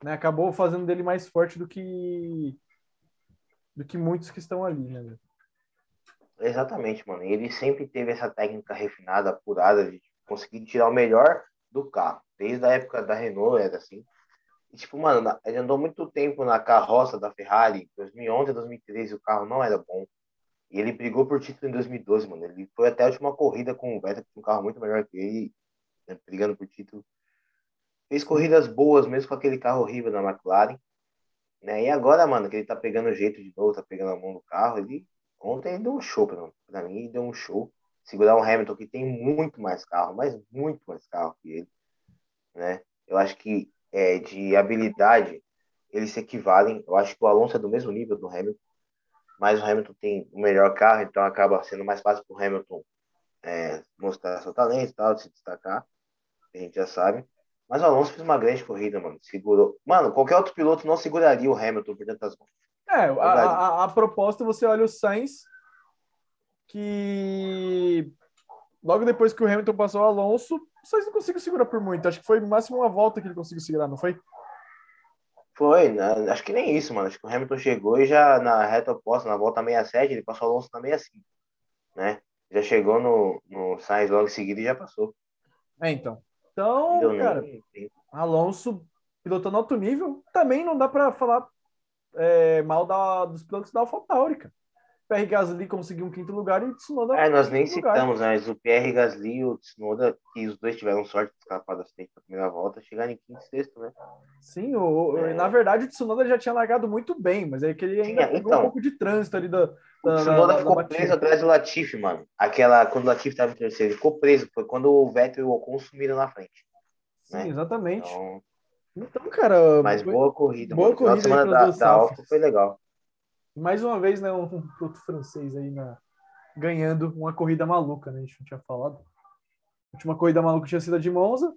né? Acabou fazendo dele mais forte do que do que muitos que estão ali, né? Exatamente, mano. Ele sempre teve essa técnica refinada, apurada de conseguir tirar o melhor do carro. Desde a época da Renault era assim. E, tipo, mano, ele andou muito tempo na carroça da Ferrari. 2011, 2013, o carro não era bom. E ele brigou por título em 2012, mano. Ele foi até a última corrida com o Vettel, com um carro muito melhor que ele, né, brigando por título. Fez corridas boas, mesmo com aquele carro horrível da McLaren. Né? E agora, mano, que ele tá pegando o jeito de novo, tá pegando a mão do carro, ele ontem ele deu um show pra, pra mim, ele deu um show. Segurar um Hamilton que tem muito mais carro, mas muito mais carro que ele, né? Eu acho que é, de habilidade, eles se equivalem. Eu acho que o Alonso é do mesmo nível do Hamilton, mas o Hamilton tem o melhor carro, então acaba sendo mais fácil para o Hamilton é, mostrar seu talento e tal, se destacar. A gente já sabe. Mas o Alonso fez uma grande corrida, mano. Segurou. Mano, qualquer outro piloto não seguraria o Hamilton por tantas mãos. É, a, a, a, proposta, você olha o Sainz, que logo depois que o Hamilton passou o Alonso, o Sainz não conseguiu segurar por muito. Acho que foi máximo uma volta que ele conseguiu segurar, não foi? Foi, né? acho que nem isso, mano. Acho que o Hamilton chegou e já na reta oposta, na volta 67, ele passou o Alonso na 65, né? Já chegou no, no Sainz logo em seguida e já passou. É, então. Então, cara. Alonso pilotando alto nível, também não dá para falar é, mal da, dos pilotos da AlphaTauri, cara. Pierre Gasly conseguiu um quinto lugar e o Tsunoda É, nós nem lugar. citamos, né, mas o Pierre Gasly e o Tsunoda, que os dois tiveram sorte de escapar na primeira volta, chegaram em quinto e sexto, né? Sim, o, o- É. na verdade o Tsunoda já tinha largado muito bem, mas é que ele ainda Tinha, pegou então. um pouco de trânsito ali da, O da, Tsunoda da- da ficou batida. preso atrás do Latifi, mano. Aquela, quando o Latifi estava em terceiro, ele ficou preso. Foi quando o Vettel e o Ocon sumiram na frente. Sim, né? exatamente. Então, Então, cara, mas foi- boa corrida, boa mano. Corrida semana da, da Alfa foi legal. mais uma vez, né, um piloto francês aí na, ganhando uma corrida maluca, né? A gente não tinha falado. A última corrida maluca tinha sido a de Monza.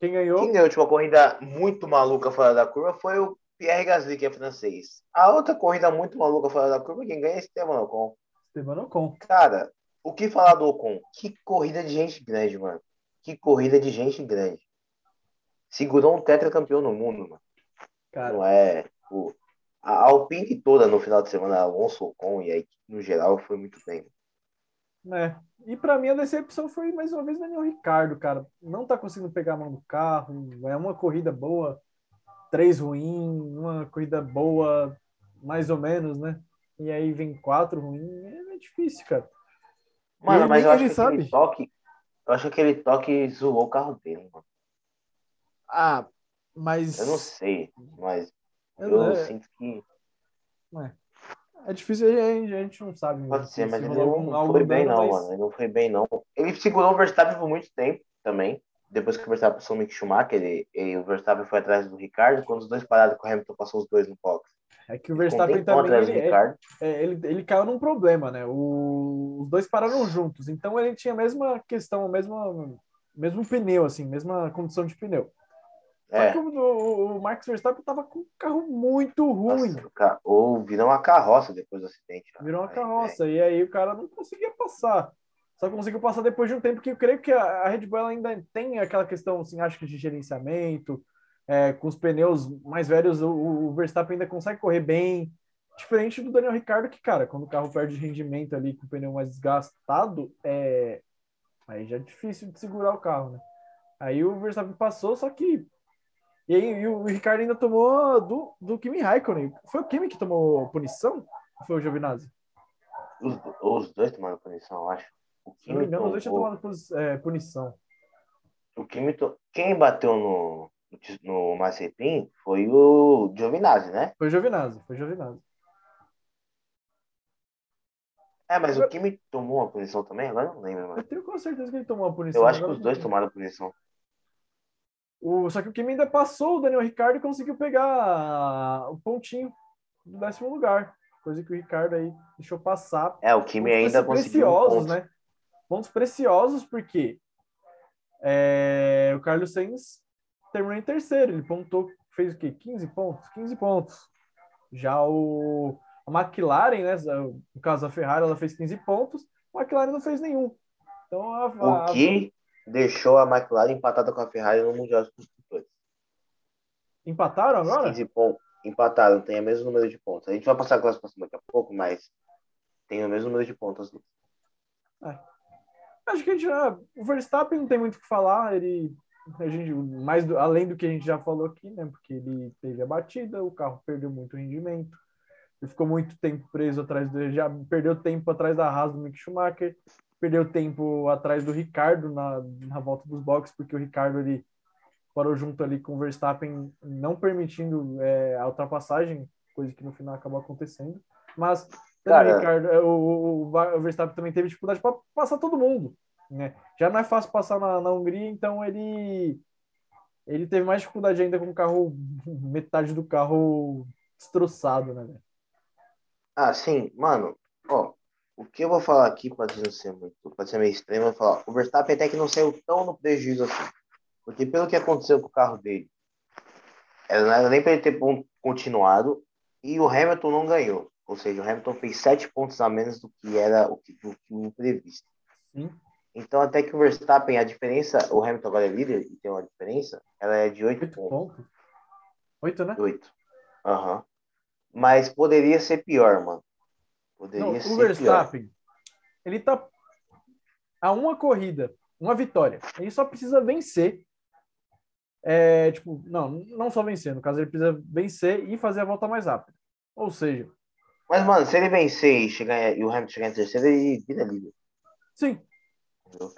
Quem ganhou? Quem deu a última corrida muito maluca fora da curva foi o Pierre Gasly, que é francês. A outra corrida muito maluca fora da curva, quem ganha é Esteban Ocon. Esteban Ocon. Cara, o que falar do Ocon? Que corrida de gente grande, mano. Que corrida de gente grande. Segurou um tetracampeão no mundo, mano. Cara, Não é. Tipo, a Alpine toda no final de semana, Alonso Ocon e aí no geral foi muito bem. né? E pra mim a decepção foi mais uma vez o Daniel Ricardo, cara. Não tá conseguindo pegar a mão do carro. É uma corrida boa, três ruim, uma corrida boa, mais ou menos, né? E aí vem quatro ruim. É, difícil, cara. Mano, mas eu acho que sabe. toque. Eu acho que aquele toque zoou o carro dele, mano. Ah, mas. Eu não sei, mas Eu eu, é- sinto que. É difícil, a gente, a não sabe. mesmo Pode ser, se mas ele não foi bem, não, mas- mano. Ele não foi bem, não. Ele segurou o Verstappen por muito tempo também. Depois que o Verstappen passou o Mick Schumacher, ele, ele- o Verstappen foi atrás do Ricardo. Quando os dois pararam com o Hamilton, passou os dois no box. É que o Verstappen também ele, é- é, ele, ele caiu num problema, né? O- os dois pararam juntos, então ele tinha a mesma questão, o mesmo, mesmo pneu, assim, mesma condição de pneu. Só É. que o, o, Max Verstappen tava com um carro muito ruim, Nossa, Ou virou uma carroça depois do acidente. cara. virou uma carroça, e aí o cara não conseguia passar. Só conseguiu passar depois de um tempo que eu creio que a, a Red Bull ainda tem aquela questão, assim, acho que de gerenciamento, é, com os pneus mais velhos, o, o Verstappen ainda consegue correr bem, diferente do Daniel Ricciardo, que, cara, quando o carro perde rendimento ali com o pneu mais desgastado, é... aí já é difícil de segurar o carro, né? Aí o Verstappen passou, só que. E aí e o Ricardo ainda tomou do, do Kimi Raikkonen. Foi o Kimi que tomou punição? Ou foi o Giovinazzi? Os, os dois tomaram punição, eu acho. O Se não me Kimi engano, os dois tinham tomado pus- é, punição. o Kimi to- Quem bateu no, no Mazepin foi o Giovinazzi, né? Foi o Giovinazzi, foi o Giovinazzi. É, mas o Kimi tomou uma punição também? Agora eu não lembro, Eu mano. tenho com certeza que ele tomou a punição. Eu acho que os eu dois não- tomaram punição. O, só que o Kimi ainda passou o Daniel Ricardo e conseguiu pegar o pontinho do décimo lugar. Coisa que o Ricardo aí deixou passar. É, o Kimi Pontos ainda conseguiu um preciosos, ponto. né? Pontos preciosos, porque é, o Carlos Sainz terminou em terceiro. Ele pontou, fez o quê? 15 pontos? 15 pontos. Já o, a McLaren, né? No caso, a Ferrari, ela fez 15 pontos. A McLaren não fez nenhum. Então, a, O a- que deixou a McLaren empatada com a Ferrari no Mundial de Construtores. empataram agora? 15 pontos. Empataram, tem o mesmo número de pontos. A gente vai passar a classificação daqui a pouco, mas tem o mesmo número de pontos. Acho que a gente já. O Verstappen não tem muito o que falar. Ele. A gente, mais do- além do que a gente já falou aqui, né? Porque ele teve a batida, o carro perdeu muito rendimento. Ele ficou muito tempo preso atrás do. Já perdeu tempo atrás da Haas do Mick Schumacher. Perdeu tempo atrás do Ricardo na, na volta dos boxes, porque o Ricardo ele parou junto ali com o Verstappen, não permitindo é, a ultrapassagem, coisa que no final acabou acontecendo. Mas também, Cara- Ricardo, é, o, o, o Verstappen também teve dificuldade para passar todo mundo. Né? Já não é fácil passar na, na Hungria, então ele ele teve mais dificuldade ainda com o carro, metade do carro destroçado, né? Ah, sim, mano, ó, o que eu vou falar aqui pode não ser muito, pode ser meio extremo, eu vou falar, o Verstappen até que não saiu tão no prejuízo assim, porque pelo que aconteceu com o carro dele, não era nem para ele ter continuado, e o Hamilton não ganhou, ou seja, o Hamilton fez sete pontos a menos do que era o que, do que o previsto. Sim. Então, até que o Verstappen, a diferença, o Hamilton agora é líder e tem uma diferença, ela é de oito pontos. Oito, né? Oito. Aham. Mas poderia ser pior, mano. Poderia Não, ser o pior. Verstappen, ele tá a uma corrida, uma vitória. Ele só precisa vencer é, tipo, não, não só vencer, no caso ele precisa vencer e fazer a volta mais rápida. Ou seja. Mas, mano, se ele vencer e, chegar, e o Hamilton chegar em terceiro, ele vira líder. Sim.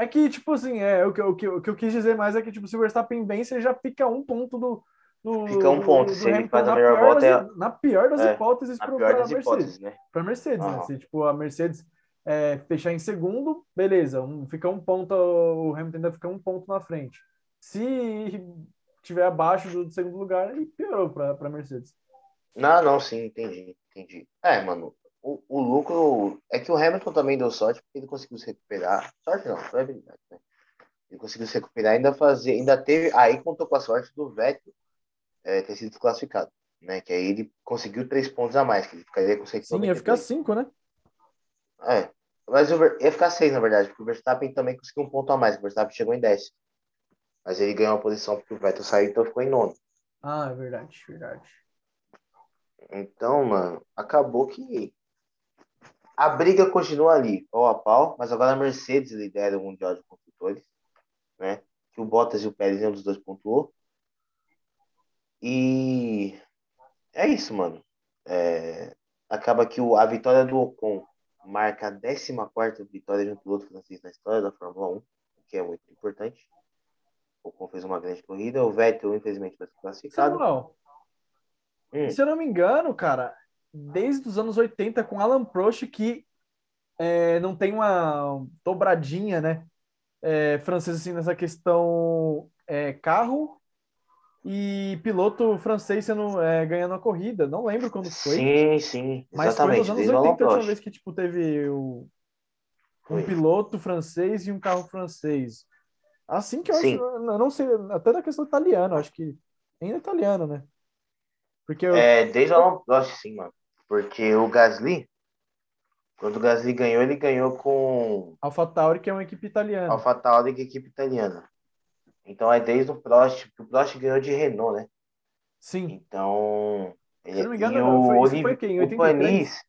É que, tipo assim, é, o, que, o, que, o que eu quis dizer mais é que, tipo, se o Verstappen vence, ele já fica um ponto do. Do fica um ponto, se ele faz a melhor volta. É... Na pior das é, hipóteses, para a Mercedes. Hipóteses, né? Para Mercedes, uhum. né? Se, tipo, a Mercedes é, fechar em segundo, beleza, um, fica um ponto, o Hamilton ainda fica um ponto na frente. Se tiver abaixo do, do segundo lugar, aí piorou para a Mercedes. Não, não, sim, entendi, entendi. É, mano, o, o lucro é que o Hamilton também deu sorte porque ele conseguiu se recuperar. Sorte não, foi habilidade, né? Ele conseguiu se recuperar ainda fazer, ainda teve, aí contou com a sorte do Vettel é, ter sido desclassificado, né? Que aí ele conseguiu três pontos a mais, que ele ficaria com 192. Sim, ia ficar cinco, né? É, mas o, ia ficar seis, na verdade, porque o Verstappen também conseguiu um ponto a mais, o Verstappen chegou em décimo. Mas ele ganhou a posição porque o Vettel saiu, então ficou em nono. Ah, é verdade, verdade. Então, mano, acabou que a briga continua ali, pau a pau, mas agora a Mercedes lidera o Mundial de Construtores, né? Que o Bottas e o Pérez, nenhum dos dois pontuou. E é isso, mano. É... Acaba que o... a vitória do Ocon marca a 14 vitória de um piloto francês na história da Fórmula 1, o que é muito importante. O Ocon fez uma grande corrida, o Vettel, infelizmente, vai ser classificado. Não, hum. Se eu não me engano, cara, desde os anos 80 com Alan Prost, que é, não tem uma dobradinha, né? É, francês, assim, nessa questão é, carro e piloto francês sendo, é, ganhando a corrida. Não lembro quando foi. Sim, sim, mas exatamente. foi nos anos 80 a última vez que tipo, teve o, um piloto francês e um carro francês. Assim que eu sim. acho, eu não sei, até na questão italiana, acho que ainda é italiano, né? Porque eu... É, desde o Prost, sim, mano. Porque o Gasly, quando o Gasly ganhou, ele ganhou com. AlphaTauri, que é uma equipe italiana. AlphaTauri, que é equipe italiana. Então é desde o Prost, que o Prost ganhou de Renault, né? Sim. Então. Se não me engano, o, foi, isso foi quem? Em 83? O, Panis...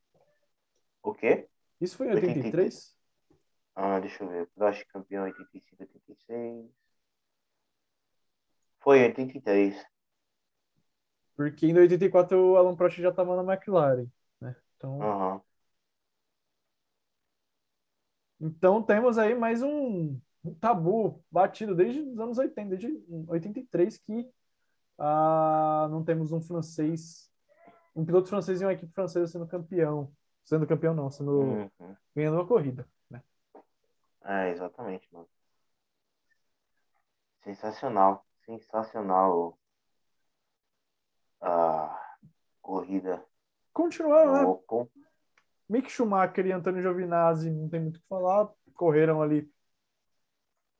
o quê? Isso foi em 83? 83? Ah, deixa eu ver. Prost campeão em 85, 86. Foi em 83. Porque em 84 o Alan Prost já estava na McLaren, né? Então, uhum. então temos aí mais um, tabu batido desde os anos 80, desde 83 que ah, não temos um francês, um piloto francês e uma equipe francesa sendo campeão, sendo campeão não, sendo uhum. ganhando uma corrida, né? É, exatamente, mano. Sensacional, sensacional a corrida. Continuaram, né? Mick Schumacher e Antônio Giovinazzi, não tem muito o que falar, correram ali.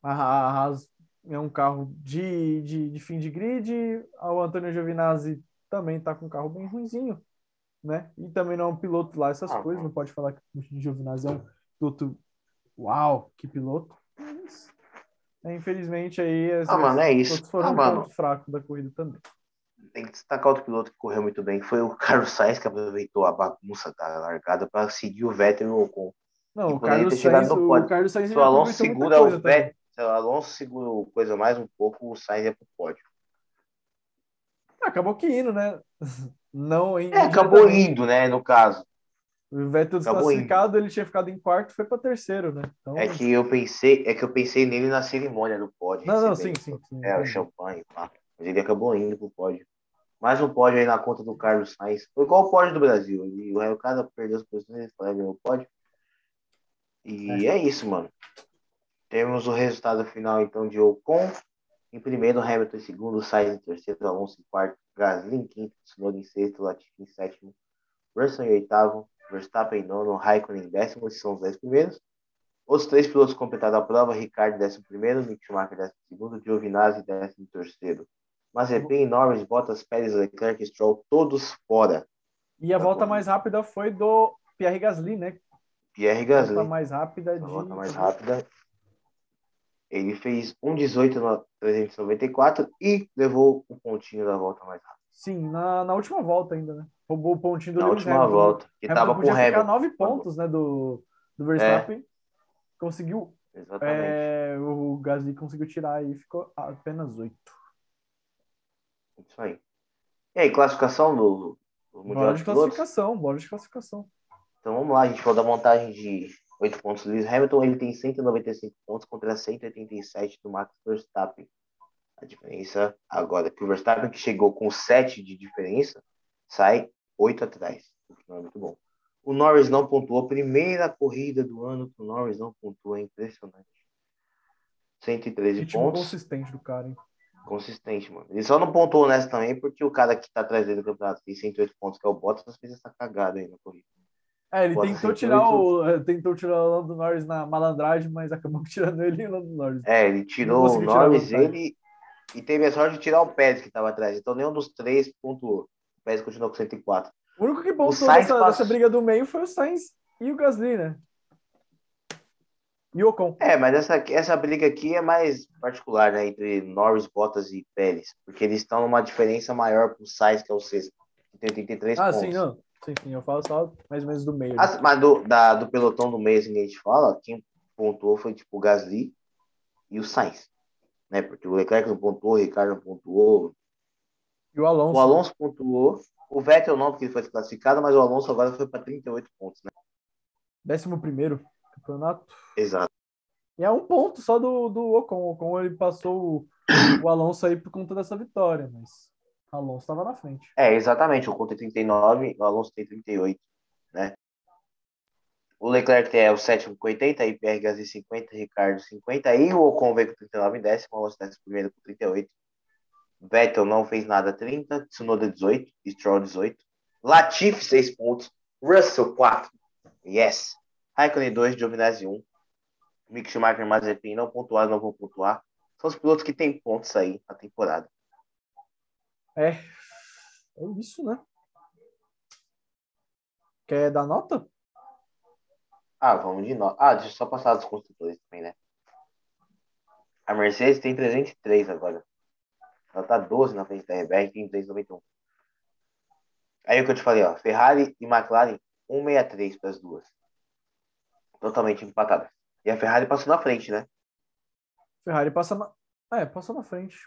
A Haas é um carro de, de, de fim de grid, o Antônio Giovinazzi também está com um carro bem ruimzinho, né? E também não é um piloto lá, essas ah, coisas, não pode falar que o Giovinazzi é um piloto, uau, que piloto. É, infelizmente aí, ah, mano, é isso. foram ah, um mano. ponto fraco da corrida também tem que destacar outro piloto que correu muito bem, que foi o Carlos Sainz, que aproveitou a bagunça da largada para seguir o Vettel e o Ocon. Não, o Carlos, Sainz, o Carlos Sainz se o Alonso segura o Vettel, o Alonso segura coisa mais um pouco, o Sainz é pro pódio. Acabou que indo, né? Não, é, acabou indo, né, no caso. O Vettel desclassificado, ele tinha ficado em quarto, foi para terceiro, né? Então... É que eu pensei, é que eu pensei nele na cerimônia do pódio. Não, não, sim, sim, sim. É, o champanhe, pá. Mas ele acabou indo pro pódio. Mais um pódio aí na conta do Carlos Sainz. Foi igual o pódio do Brasil. E o cara perdeu as posições e falou, ganhou o pódio. E é. é. isso, mano. Temos o resultado final, então, de Ocon em primeiro, Hamilton em segundo, Sainz em terceiro, Alonso em quarto, Gasly em quinto, Tsunoda em sexto, Latifi em sétimo, Russell em oitavo, Verstappen em nono, Raikkonen em décimo, esses são os dez primeiros. Os três pilotos completaram a prova, Ricardo em décimo primeiro, Mick Schumacher em décimo segundo, Giovinazzi em décimo terceiro. Mazepin, Norris, Bottas, Pérez, Leclerc, Stroll, todos fora. E a volta mais rápida foi do Pierre Gasly, né? Pierre Gasly. A volta mais rápida de... A volta mais rápida. Ele fez 1,18 no 394 e levou o pontinho da volta mais rápida. Sim, na, na última volta ainda, né? Roubou o pontinho do Na Lewis última Hamilton. volta, que Hamilton tava com o podia ficar Hamilton. nove pontos, né, do, do Verstappen. Conseguiu, Exatamente. é, o Gasly conseguiu tirar e ficou apenas oito. Isso aí. E aí, classificação do, do Mundial Bora de de Pilotos? classificação, bora de classificação. Então vamos lá, a gente falou da montagem de 8 pontos do Lewis Hamilton, ele tem 195 pontos contra 187 do Max Verstappen. A diferença agora é que o Verstappen, que chegou com 7 de diferença, sai 8 atrás, o que não é muito bom. O Norris não pontuou, primeira corrida do ano que o Norris não pontuou, é impressionante. 113 Ritmo pontos, consistente do cara, hein? consistente, mano. Ele só não pontuou nessa também porque o cara que tá atrás dele do campeonato tem 108 pontos, que é o Bottas, fez essa cagada aí na corrida. É, ele tentou tirar, o, eh, tentou tirar o Lando Norris na malandragem, mas acabou tirando ele e o Lando Norris. É, ele tirou o Norris, ele e teve a sorte de tirar o Pérez que estava atrás. Então nenhum dos três pontuou. O Pérez continuou com 104. O único que pontuou Sainz dessa, passou- dessa briga do meio foi o Sainz e o Gasly, né? E o Ocon. É, mas essa, essa briga aqui é mais particular, né? Entre Norris, Bottas e Pérez. Porque eles estão numa diferença maior com o Sainz, que é o sexto. que Tem 83 Ah, pontos. sim, não. Sim, sim, eu falo só mais ou menos do meio. né? Ah, mas do, da, do pelotão do meio, assim, que a gente fala, quem pontuou foi tipo o Gasly e o Sainz. Né? Porque o Leclerc não pontuou, o Ricardo não pontuou, E o Alonso. O Alonso pontuou. O Vettel não, porque ele foi desclassificado, mas o Alonso agora foi para 38 pontos, né? Décimo primeiro campeonato. Exato. E é um ponto só do, do Ocon. O Ocon ele passou o, o Alonso aí por conta dessa vitória, mas Alonso estava na frente. É, exatamente. O Ocon tem 39, o Alonso tem 38, né? O Leclerc é o sétimo com 80, aí Pierre Gasly 50, Ricardo 50, aí o Ocon veio com 39 em décimo, Alonso décimo primeiro com 38. Vettel não fez nada, 30, Tsunoda 18, Stroll 18, Latifi 6 pontos, Russell 4, yes, Raikkonen 2, Giovinazzi 1, Mick Schumacher e Mazepin não pontuaram, não vão pontuar. São os pilotos que têm pontos aí na temporada. É. É isso, né? Quer dar nota? Ah, vamos de novo. Ah, deixa eu só passar dos construtores também, né? A Mercedes tem 303 agora. Ela tá 12 na frente da RBR, tem 391. Aí o que eu te falei, ó. Ferrari e McLaren, 163 para as duas. Totalmente empatadas. E a Ferrari passou na frente, né? Ferrari passa na. É, passou na frente.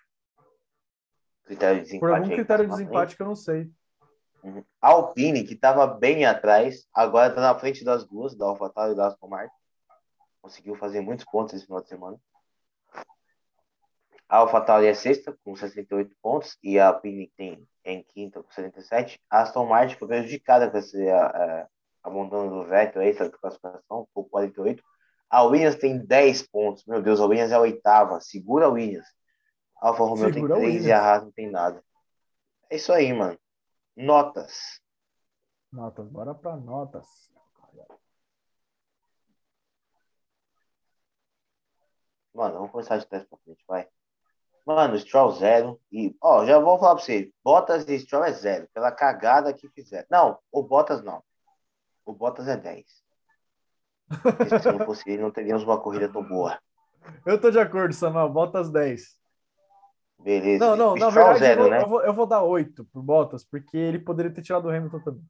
Critério de desempate. Por algum critério de desempate que eu não sei. Uhum. A Alpine, que estava bem atrás, agora está na frente das duas, da AlphaTauri e da Aston Martin. Conseguiu fazer muitos pontos esse final de semana. A AlphaTauri é sexta, com 68 pontos, e a Alpine tem em quinta, com 77. A Aston Martin foi prejudicada com esse a, a, abandono do Vettel, essa classificação, com 48. A Williams tem 10 pontos. Meu Deus, a Williams é a oitava. Segura a Williams. Alfa Romeo tem Segura a 3 Williams. e a Haas não tem nada. É isso aí, mano. Notas. Notas, bora pra notas. Mano, vamos começar de trás pra frente, vai. Mano, Stroll zero. E, ó, já vou falar pra você. Bottas e Stroll é zero. Pela cagada que fizeram. Não, o Bottas não. O Bottas é 10. Porque se não fosse ele, não teríamos uma corrida tão boa. Eu tô de acordo, Samuel. Bottas 10. Beleza. Não, não, na Stroll verdade zero, eu, vou, né? eu, vou, eu vou dar 8 pro Bottas, porque ele poderia ter tirado o Hamilton também.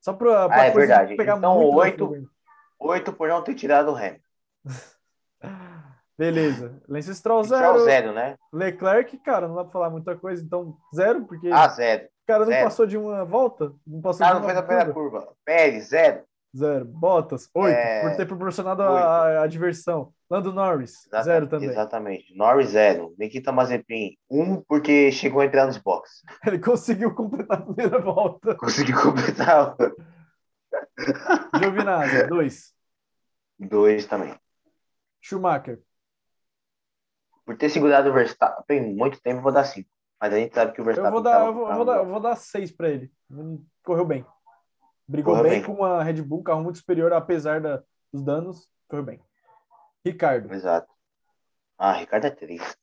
Só pra, pra Ah, é de verdade. pegar Então, muito na oito- frente. 8 por não ter tirado o Hamilton. Beleza. Lance Stroll Stroll 0. zero, né? Leclerc, cara, não dá pra falar muita coisa, então zero, porque Ah, zero. o cara não zero. passou de uma volta, não O passou cara de não uma fez a primeira curva. curva. Pérez, zero. Zero. Bottas, 8, É, por ter proporcionado a, a, diversão. Lando Norris, Exata- zero também. Exatamente. Norris, zero. Nikita Mazepin, um porque chegou a entrar nos boxes. Ele conseguiu completar a primeira volta. Conseguiu completar Giovinazzi, 2. dois também. Schumacher, Por ter segurado o Verstappen muito tempo, eu vou dar cinco. Mas a gente sabe que o Verstappen. eu vou dar, tava- eu vou, eu tava- vou dar, eu vou dar 6 pra ele. Correu bem. Brigou Correu bem, bem. com uma Red Bull, carro muito superior, apesar da, dos danos. Correu bem. Ricardo, Exato. Ah, Ricardo é três.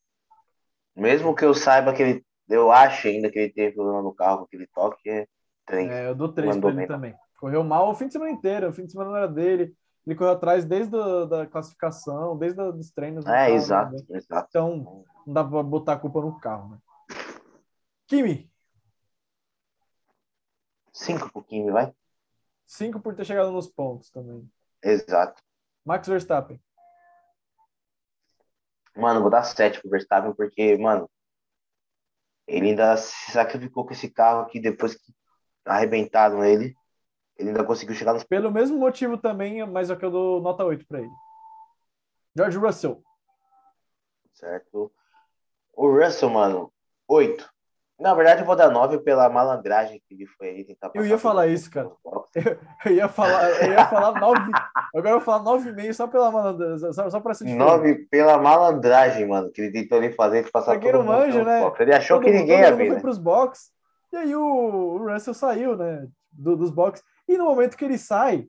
Mesmo que eu saiba que ele. Eu acho ainda que ele teve problema no carro, aquele toque, é três. É, eu dou três Mandou pra ele bem. também. Correu mal o fim de semana inteiro. O fim de semana não era dele. Ele correu atrás desde a da classificação, desde a, dos treinos. É, carro, exato, né? exato. Então, não dá pra botar a culpa no carro, né? Kimi, Cinco pro Kimi, vai? Cinco por ter chegado nos pontos também. Exato. Max Verstappen, Mano, vou dar sete pro Verstappen, porque, mano, Ele ainda se sacrificou com esse carro aqui depois que arrebentaram ele. Ele ainda conseguiu chegar nos. Pelo mesmo motivo também, mas é que eu dou nota 8 para ele. George Russell. Certo. O Russell, mano, 8. Na verdade, eu vou dar 9 pela malandragem que ele foi aí tentar Eu ia falar isso, cara. Eu, eu, ia falar, eu ia falar 9. Agora eu vou falar 9,5 só pela malandragem. Só, só pra ser 9 pela malandragem, mano, que ele tentou ali fazer de passar todo mundo manja, né? Box. Ele achou todo, que ninguém ia ver. Ele né? foi pros box. E aí o, o Russell saiu, né? Do, dos box. E no momento que ele sai,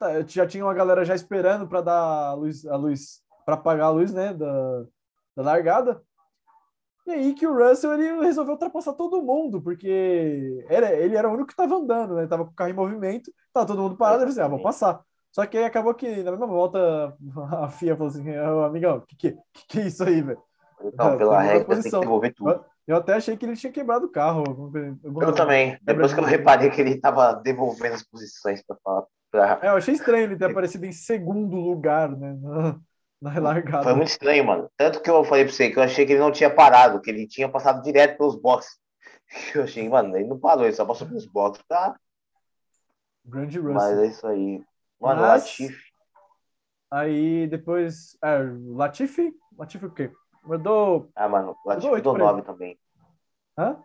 tá, já tinha uma galera já esperando para dar a luz, a luz para apagar a luz, né? Da, da largada. E aí que o Russell ele resolveu ultrapassar todo mundo, porque era, ele era o único que estava andando, né? Tava com o carro em movimento, tava todo mundo parado, ele disse, ah, vou passar. Só que aí acabou que na mesma volta a FIA falou assim, amigão, que que, que, que é isso aí, velho? Então, pela regra, tem que devolver tudo. Eu até achei que ele tinha quebrado o carro. Eu também. Depois que eu reparei que ele estava devolvendo as posições para falar. Pra... É, eu achei estranho ele ter aparecido em segundo lugar, né? Na. Foi muito estranho, mano. Tanto que eu falei pra você que eu achei que ele não tinha parado, que ele tinha passado direto pelos boxes. Eu achei, mano, ele não parou, ele só passou pelos boxes, tá? Grande Russell. Mas é isso aí. Mano, Mas... Latifi. Aí depois. É, Latifi? Latifi o quê? Eu dou. Ah, mano, Latifi eu dou 9 também. Hã?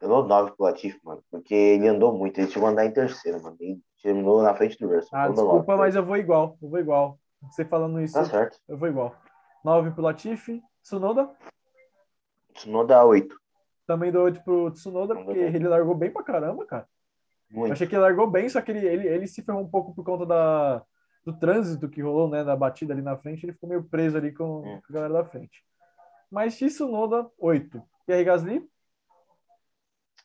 Eu dou 9 pro Latifi, mano. Porque ele andou muito. Ele chegou a andar em terceiro, mano. Ele terminou na frente do Russell. Ah, desculpa, mas eu vou igual. Eu vou igual. Você falando isso, tá certo. eu vou igual. 9 pro Latifi. Tsunoda? Tsunoda 8. Também dou 8 pro Tsunoda, porque ele largou bem pra caramba, cara. Muito. Eu achei que ele largou bem, só que ele, ele, ele se ferrou um pouco por conta da, do trânsito que rolou, né? Da batida ali na frente. Ele ficou meio preso ali com, hum. com a galera da frente. Mas Tsunoda, 8. E aí, Gasly?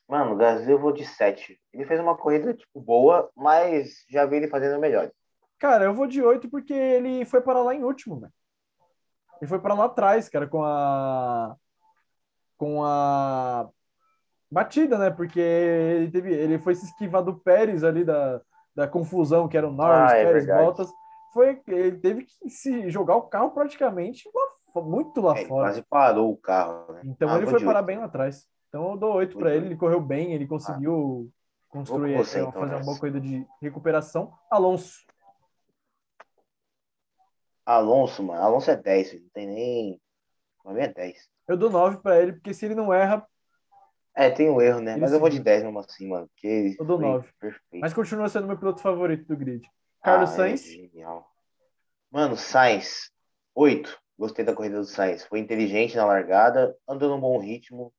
Mano, o Gasly eu vou de 7. Ele fez uma corrida, tipo, boa, mas já vi ele fazendo melhor. Cara, eu vou de 8 porque ele foi para lá em último, velho. Ele foi para lá atrás, cara, com a com a batida, né? Porque ele teve, ele foi se esquivar do Pérez ali da, da confusão que era o Norris, Ah, é Pérez, verdade. Bottas. Foi, ele teve que se jogar o carro praticamente lá, muito lá É, fora. quase parou o carro, né? Então Ah, ele foi parar oito. bem lá atrás. Então eu dou 8 Vou para ele, ele correu bem, ele conseguiu construir, Vou com você, então, fazer uma boa corrida de recuperação. Alonso, Alonso, mano. Alonso é 10, filho. não tem nem. Pra mim é 10. eu dou 9 para ele, porque se ele não erra, É, tem um erro, né? Mas eu vou de seguiu. 10 mesmo assim, mano. Porque Eu dou foi nove. Perfeito. mas continua sendo meu piloto favorito do grid. Carlos Ah, Sainz, É genial. Mano, Sainz, 8. Gostei da corrida do Sainz. Foi inteligente na largada, andou num bom ritmo.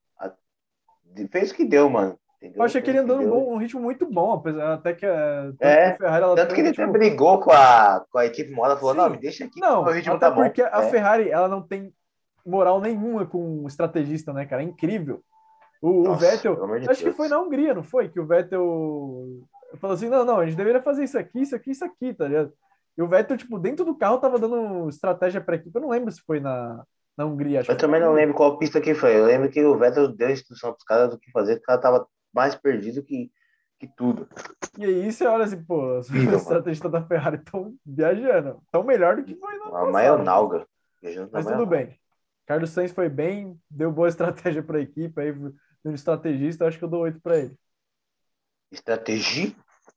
Fez o que deu, mano. Entendeu? eu achei que ele o andou num, bom, um ritmo muito bom, apesar até que, eh, tanto É, que a Ferrari ela Tanto que um ele até ritmo- brigou com a, com a equipe moda, falou: Sim. não, me deixa aqui, Não, que o ritmo até tá bom. porque a É. Ferrari ela não tem moral nenhuma com o estrategista, né, cara? É incrível. O, o Nossa, Vettel, amor de acho que Deus. foi na Hungria, não foi? Que o Vettel falou assim: não, não, a gente deveria fazer isso aqui, isso aqui, isso aqui, tá ligado? E o Vettel, tipo, dentro do carro tava dando estratégia pra equipe. Eu não lembro se foi na, na Hungria. Eu que também não lembro qual pista que foi. Eu lembro que o Vettel deu instrução pros caras do que fazer, porque o cara tava mais perdido que, que tudo. E aí você olha assim, pô, os estrategistas da Ferrari estão viajando. Estão melhor do que foi na A maionalga. Mas tudo bem. Carlos Sainz foi bem, deu boa estratégia para a equipe, aí no estrategista, acho que eu dou 8 para ele. Estratégia?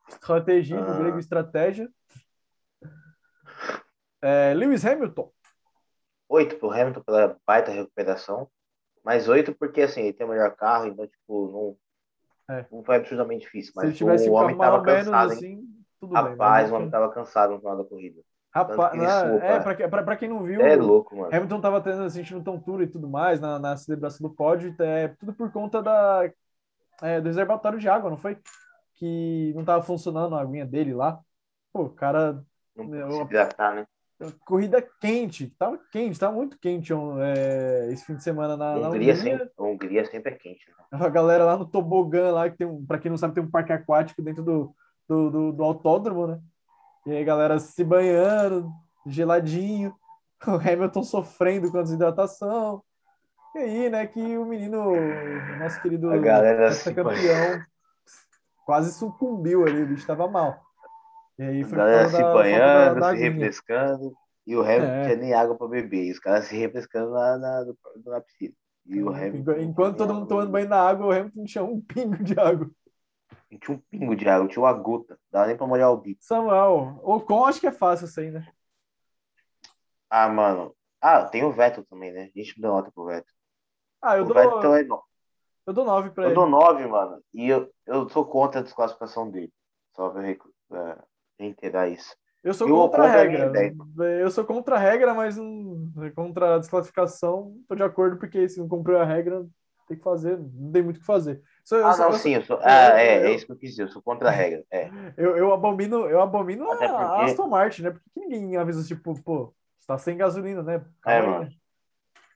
Estratégia, Ah. no grego estratégia. É, Lewis Hamilton. 8 pro Hamilton pela baita recuperação. Mais 8 porque assim, ele tem o melhor carro, então, tipo, não, É. não foi absurdamente difícil. Se Mas tivesse o homem mais ou tava menos cansado, hein? assim, tudo bem. Rapaz, mas o homem tava cansado no final da corrida. Rapaz, suou, é, pra, pra- pra quem não viu, É louco, mano. Hamilton tava tendo, sentindo tontura e tudo mais na, na celebração do pódio, é tudo por conta da, é, do reservatório de água, não foi? Que não tava funcionando a aguinha dele lá. Pô, o cara Não eu- se hidratar, né? Corrida quente, tava quente, tava muito quente é, esse fim de semana na, na Hungria, Hungria. sempre, a Hungria sempre é quente. Né? A galera lá no tobogã lá, que tem um, pra quem não sabe, tem um parque aquático dentro do, do, do, do autódromo, né? E aí a galera se banhando, geladinho, o Hamilton sofrendo com a desidratação. E aí, né, que o menino, nosso querido campeão, quase sucumbiu ali, o bicho tava mal. E aí foi galera se da banhando, da se aguinha. refrescando. E o Hamilton É. não tinha nem água pra beber. E os caras se refrescando na, na, na piscina. E o Hamilton. Enquanto todo mundo tomando banho na água, o Hamilton tinha um pingo de água. Tinha um pingo de água, tinha uma gota. Dava nem pra molhar o bico. Samuel, o com acho que é fácil isso aí, né? Ah, mano. Ah, tem o Vettel também, né? A gente deu nota pro Vettel. Ah, eu o dou, Vettel é eu dou 9 pra Eu ele. dou 9, mano. E eu, eu sou contra a desclassificação dele. Só pra rec- é, reiterar isso. Eu sou E o contra a é regra. Eu sou contra a regra, mas não, contra a desclassificação, tô de acordo, porque se não cumpriu a regra, tem que fazer, não tem muito o que fazer. Eu Ah, não, eu sim, eu sou. eu- Ah, é, eu- é isso que eu quis dizer. Eu sou contra a regra. É. Eu, eu abomino, eu abomino Até a, a porque- Aston Martin, né? Por que ninguém avisa, tipo, pô, você tá sem gasolina, né? É, Calma aí, mano. né?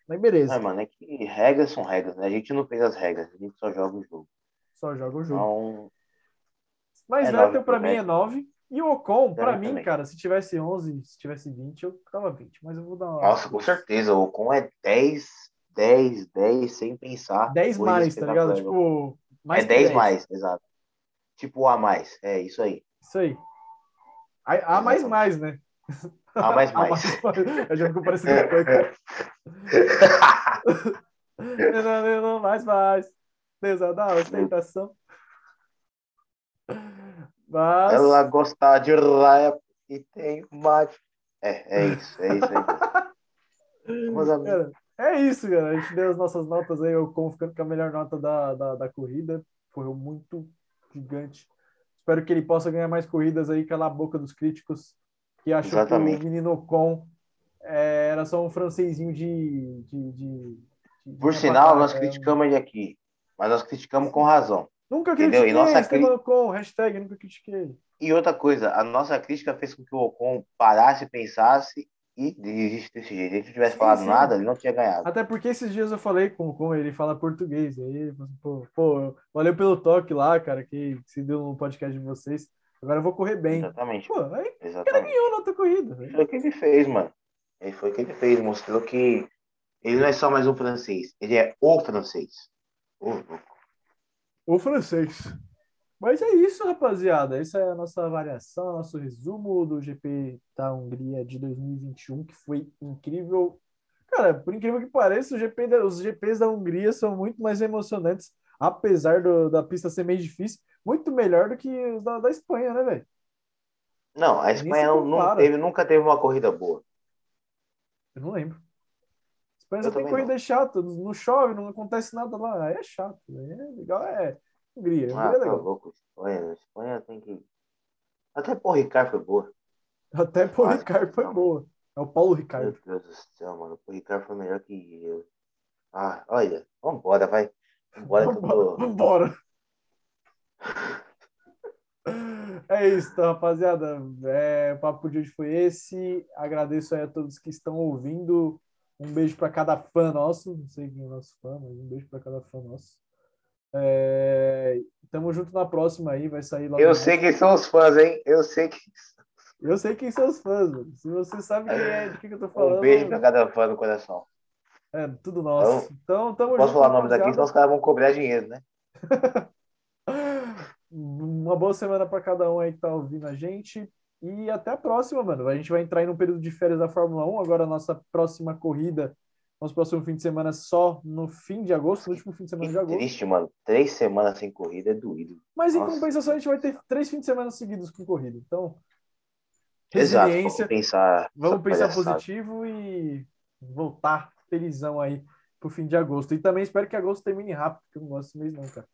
Mas beleza, É, mano, é que regras são regras, né? A gente não fez as regras, a gente só joga o jogo. só joga o jogo. Então, Mas é Vettel nove pra mim é 9. E o Ocon, Pra pra mim também. cara, se tivesse 11, se tivesse 20, eu tava 20. Mas eu vou dar uma... nossa, com certeza, o Ocon é 10, 10, 10, sem pensar. 10 Coisa mais, tá ligado? Tipo, mais é que 10 mais, exato. Tipo A mais, é isso aí. Isso aí. A, a mais mais, né? A mais A mais. Eu já ficou parecendo com Não, não, não, mais mais. Beleza, dá ostentação. Mas... Ela gosta de rap e tem mate. É, é isso, é isso amigos. Cara, é isso, cara. A gente deu as nossas notas aí, o Ocon ficando com a melhor nota da, da, da corrida. Foi muito gigante. Espero que ele possa ganhar mais corridas aí, calar a boca dos críticos que acham que Exatamente. o menino Ocon é, era só um francesinho de. de, de, de Por sinal, nós é. criticamos ele aqui, mas nós criticamos com razão. Nunca Entendeu? critiquei nossa Esteban cri- Ocon, hashtag nunca critiquei. E outra coisa, a nossa crítica fez com que o Ocon parasse, pensasse e desistisse desse jeito. Se ele não tivesse Sim, falado sim. nada, ele não tinha ganhado. Até porque esses dias eu falei com, com ele, fala português. Aí assim, pô, pô, valeu pelo toque lá, cara, que se deu no podcast de vocês. Agora eu vou correr bem. Exatamente. Pô, aí Exatamente. ganhou na outra corrida. velho. Foi o que ele fez, mano. Ele foi o que ele fez. Mostrou que ele não é só mais um francês. Ele é o francês. O louco. O francês. Mas é isso, rapaziada. Essa é a nossa avaliação, nosso resumo do GP da Hungria de 2021, que foi incrível. Cara, por incrível que pareça, o GP da- os GPs da Hungria são muito mais emocionantes, apesar do- da pista ser meio difícil, muito melhor do que os da, da Espanha, né, velho? Não, a Espanha não, teve, nunca teve uma corrida boa. Eu não lembro. Espanha só tem corrida chata, não chove, não acontece nada lá. Aí é chato. Aí é legal, é Hungria. Ah, Hungria é tá legal. louco. Espanha, Espanha tem que. Até por Ricardo foi boa. Até Paul Quase Ricardo foi não. boa. É o Paulo Meu Ricardo. Deus do céu, mano. O Ricardo foi melhor que eu. Ah, olha, vambora, vai. Vambora que eu tô. Vambora. É isso, então, rapaziada. É, o papo de hoje foi esse. Agradeço aí a todos que estão ouvindo. Um beijo para cada fã nosso. Não sei quem é nosso fã, mas um beijo para cada fã nosso. É, tamo junto na próxima aí. Vai sair lá. Eu no- sei quem são os fãs, hein? Eu sei que. Eu sei quem são os fãs, mano. Se você sabe quem é, de que, que eu tô falando. Um beijo pra cada fã do coração. É tudo nosso. Então, tamo Posso junto. falar nomes aqui, senão os caras vão cobrar dinheiro, né? Uma boa semana para cada um aí que tá ouvindo a gente. E até a próxima, mano. A gente vai entrar em um período de férias da Fórmula 1. Agora a nossa próxima corrida, nosso próximo fim de semana só no fim de agosto, no último fim de semana Que de agosto. triste, mano. Três semanas sem corrida é doído. Mas em Nossa. compensação, a gente vai ter três fins de semana seguidos com corrida. Então, Exato. resiliência. Vamos pensar. Vamos pensar positivo e voltar felizão aí pro fim de agosto. E também espero que agosto termine rápido, porque eu não gosto desse mês, não, cara.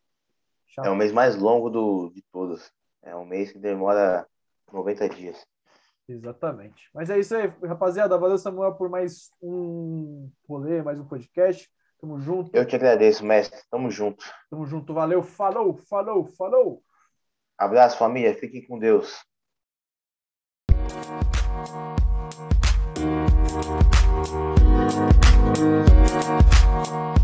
Chato. É o mês mais longo do, de todos. É um mês que demora 90 dias. Exatamente. Mas é isso aí, rapaziada. Valeu, Samuel, por mais um rolê, mais um podcast. Tamo junto, Eu te agradeço, mestre. Tamo junto. tamo junto. Valeu, falou, falou, falou. Abraço, família. Fiquem com Deus. Thank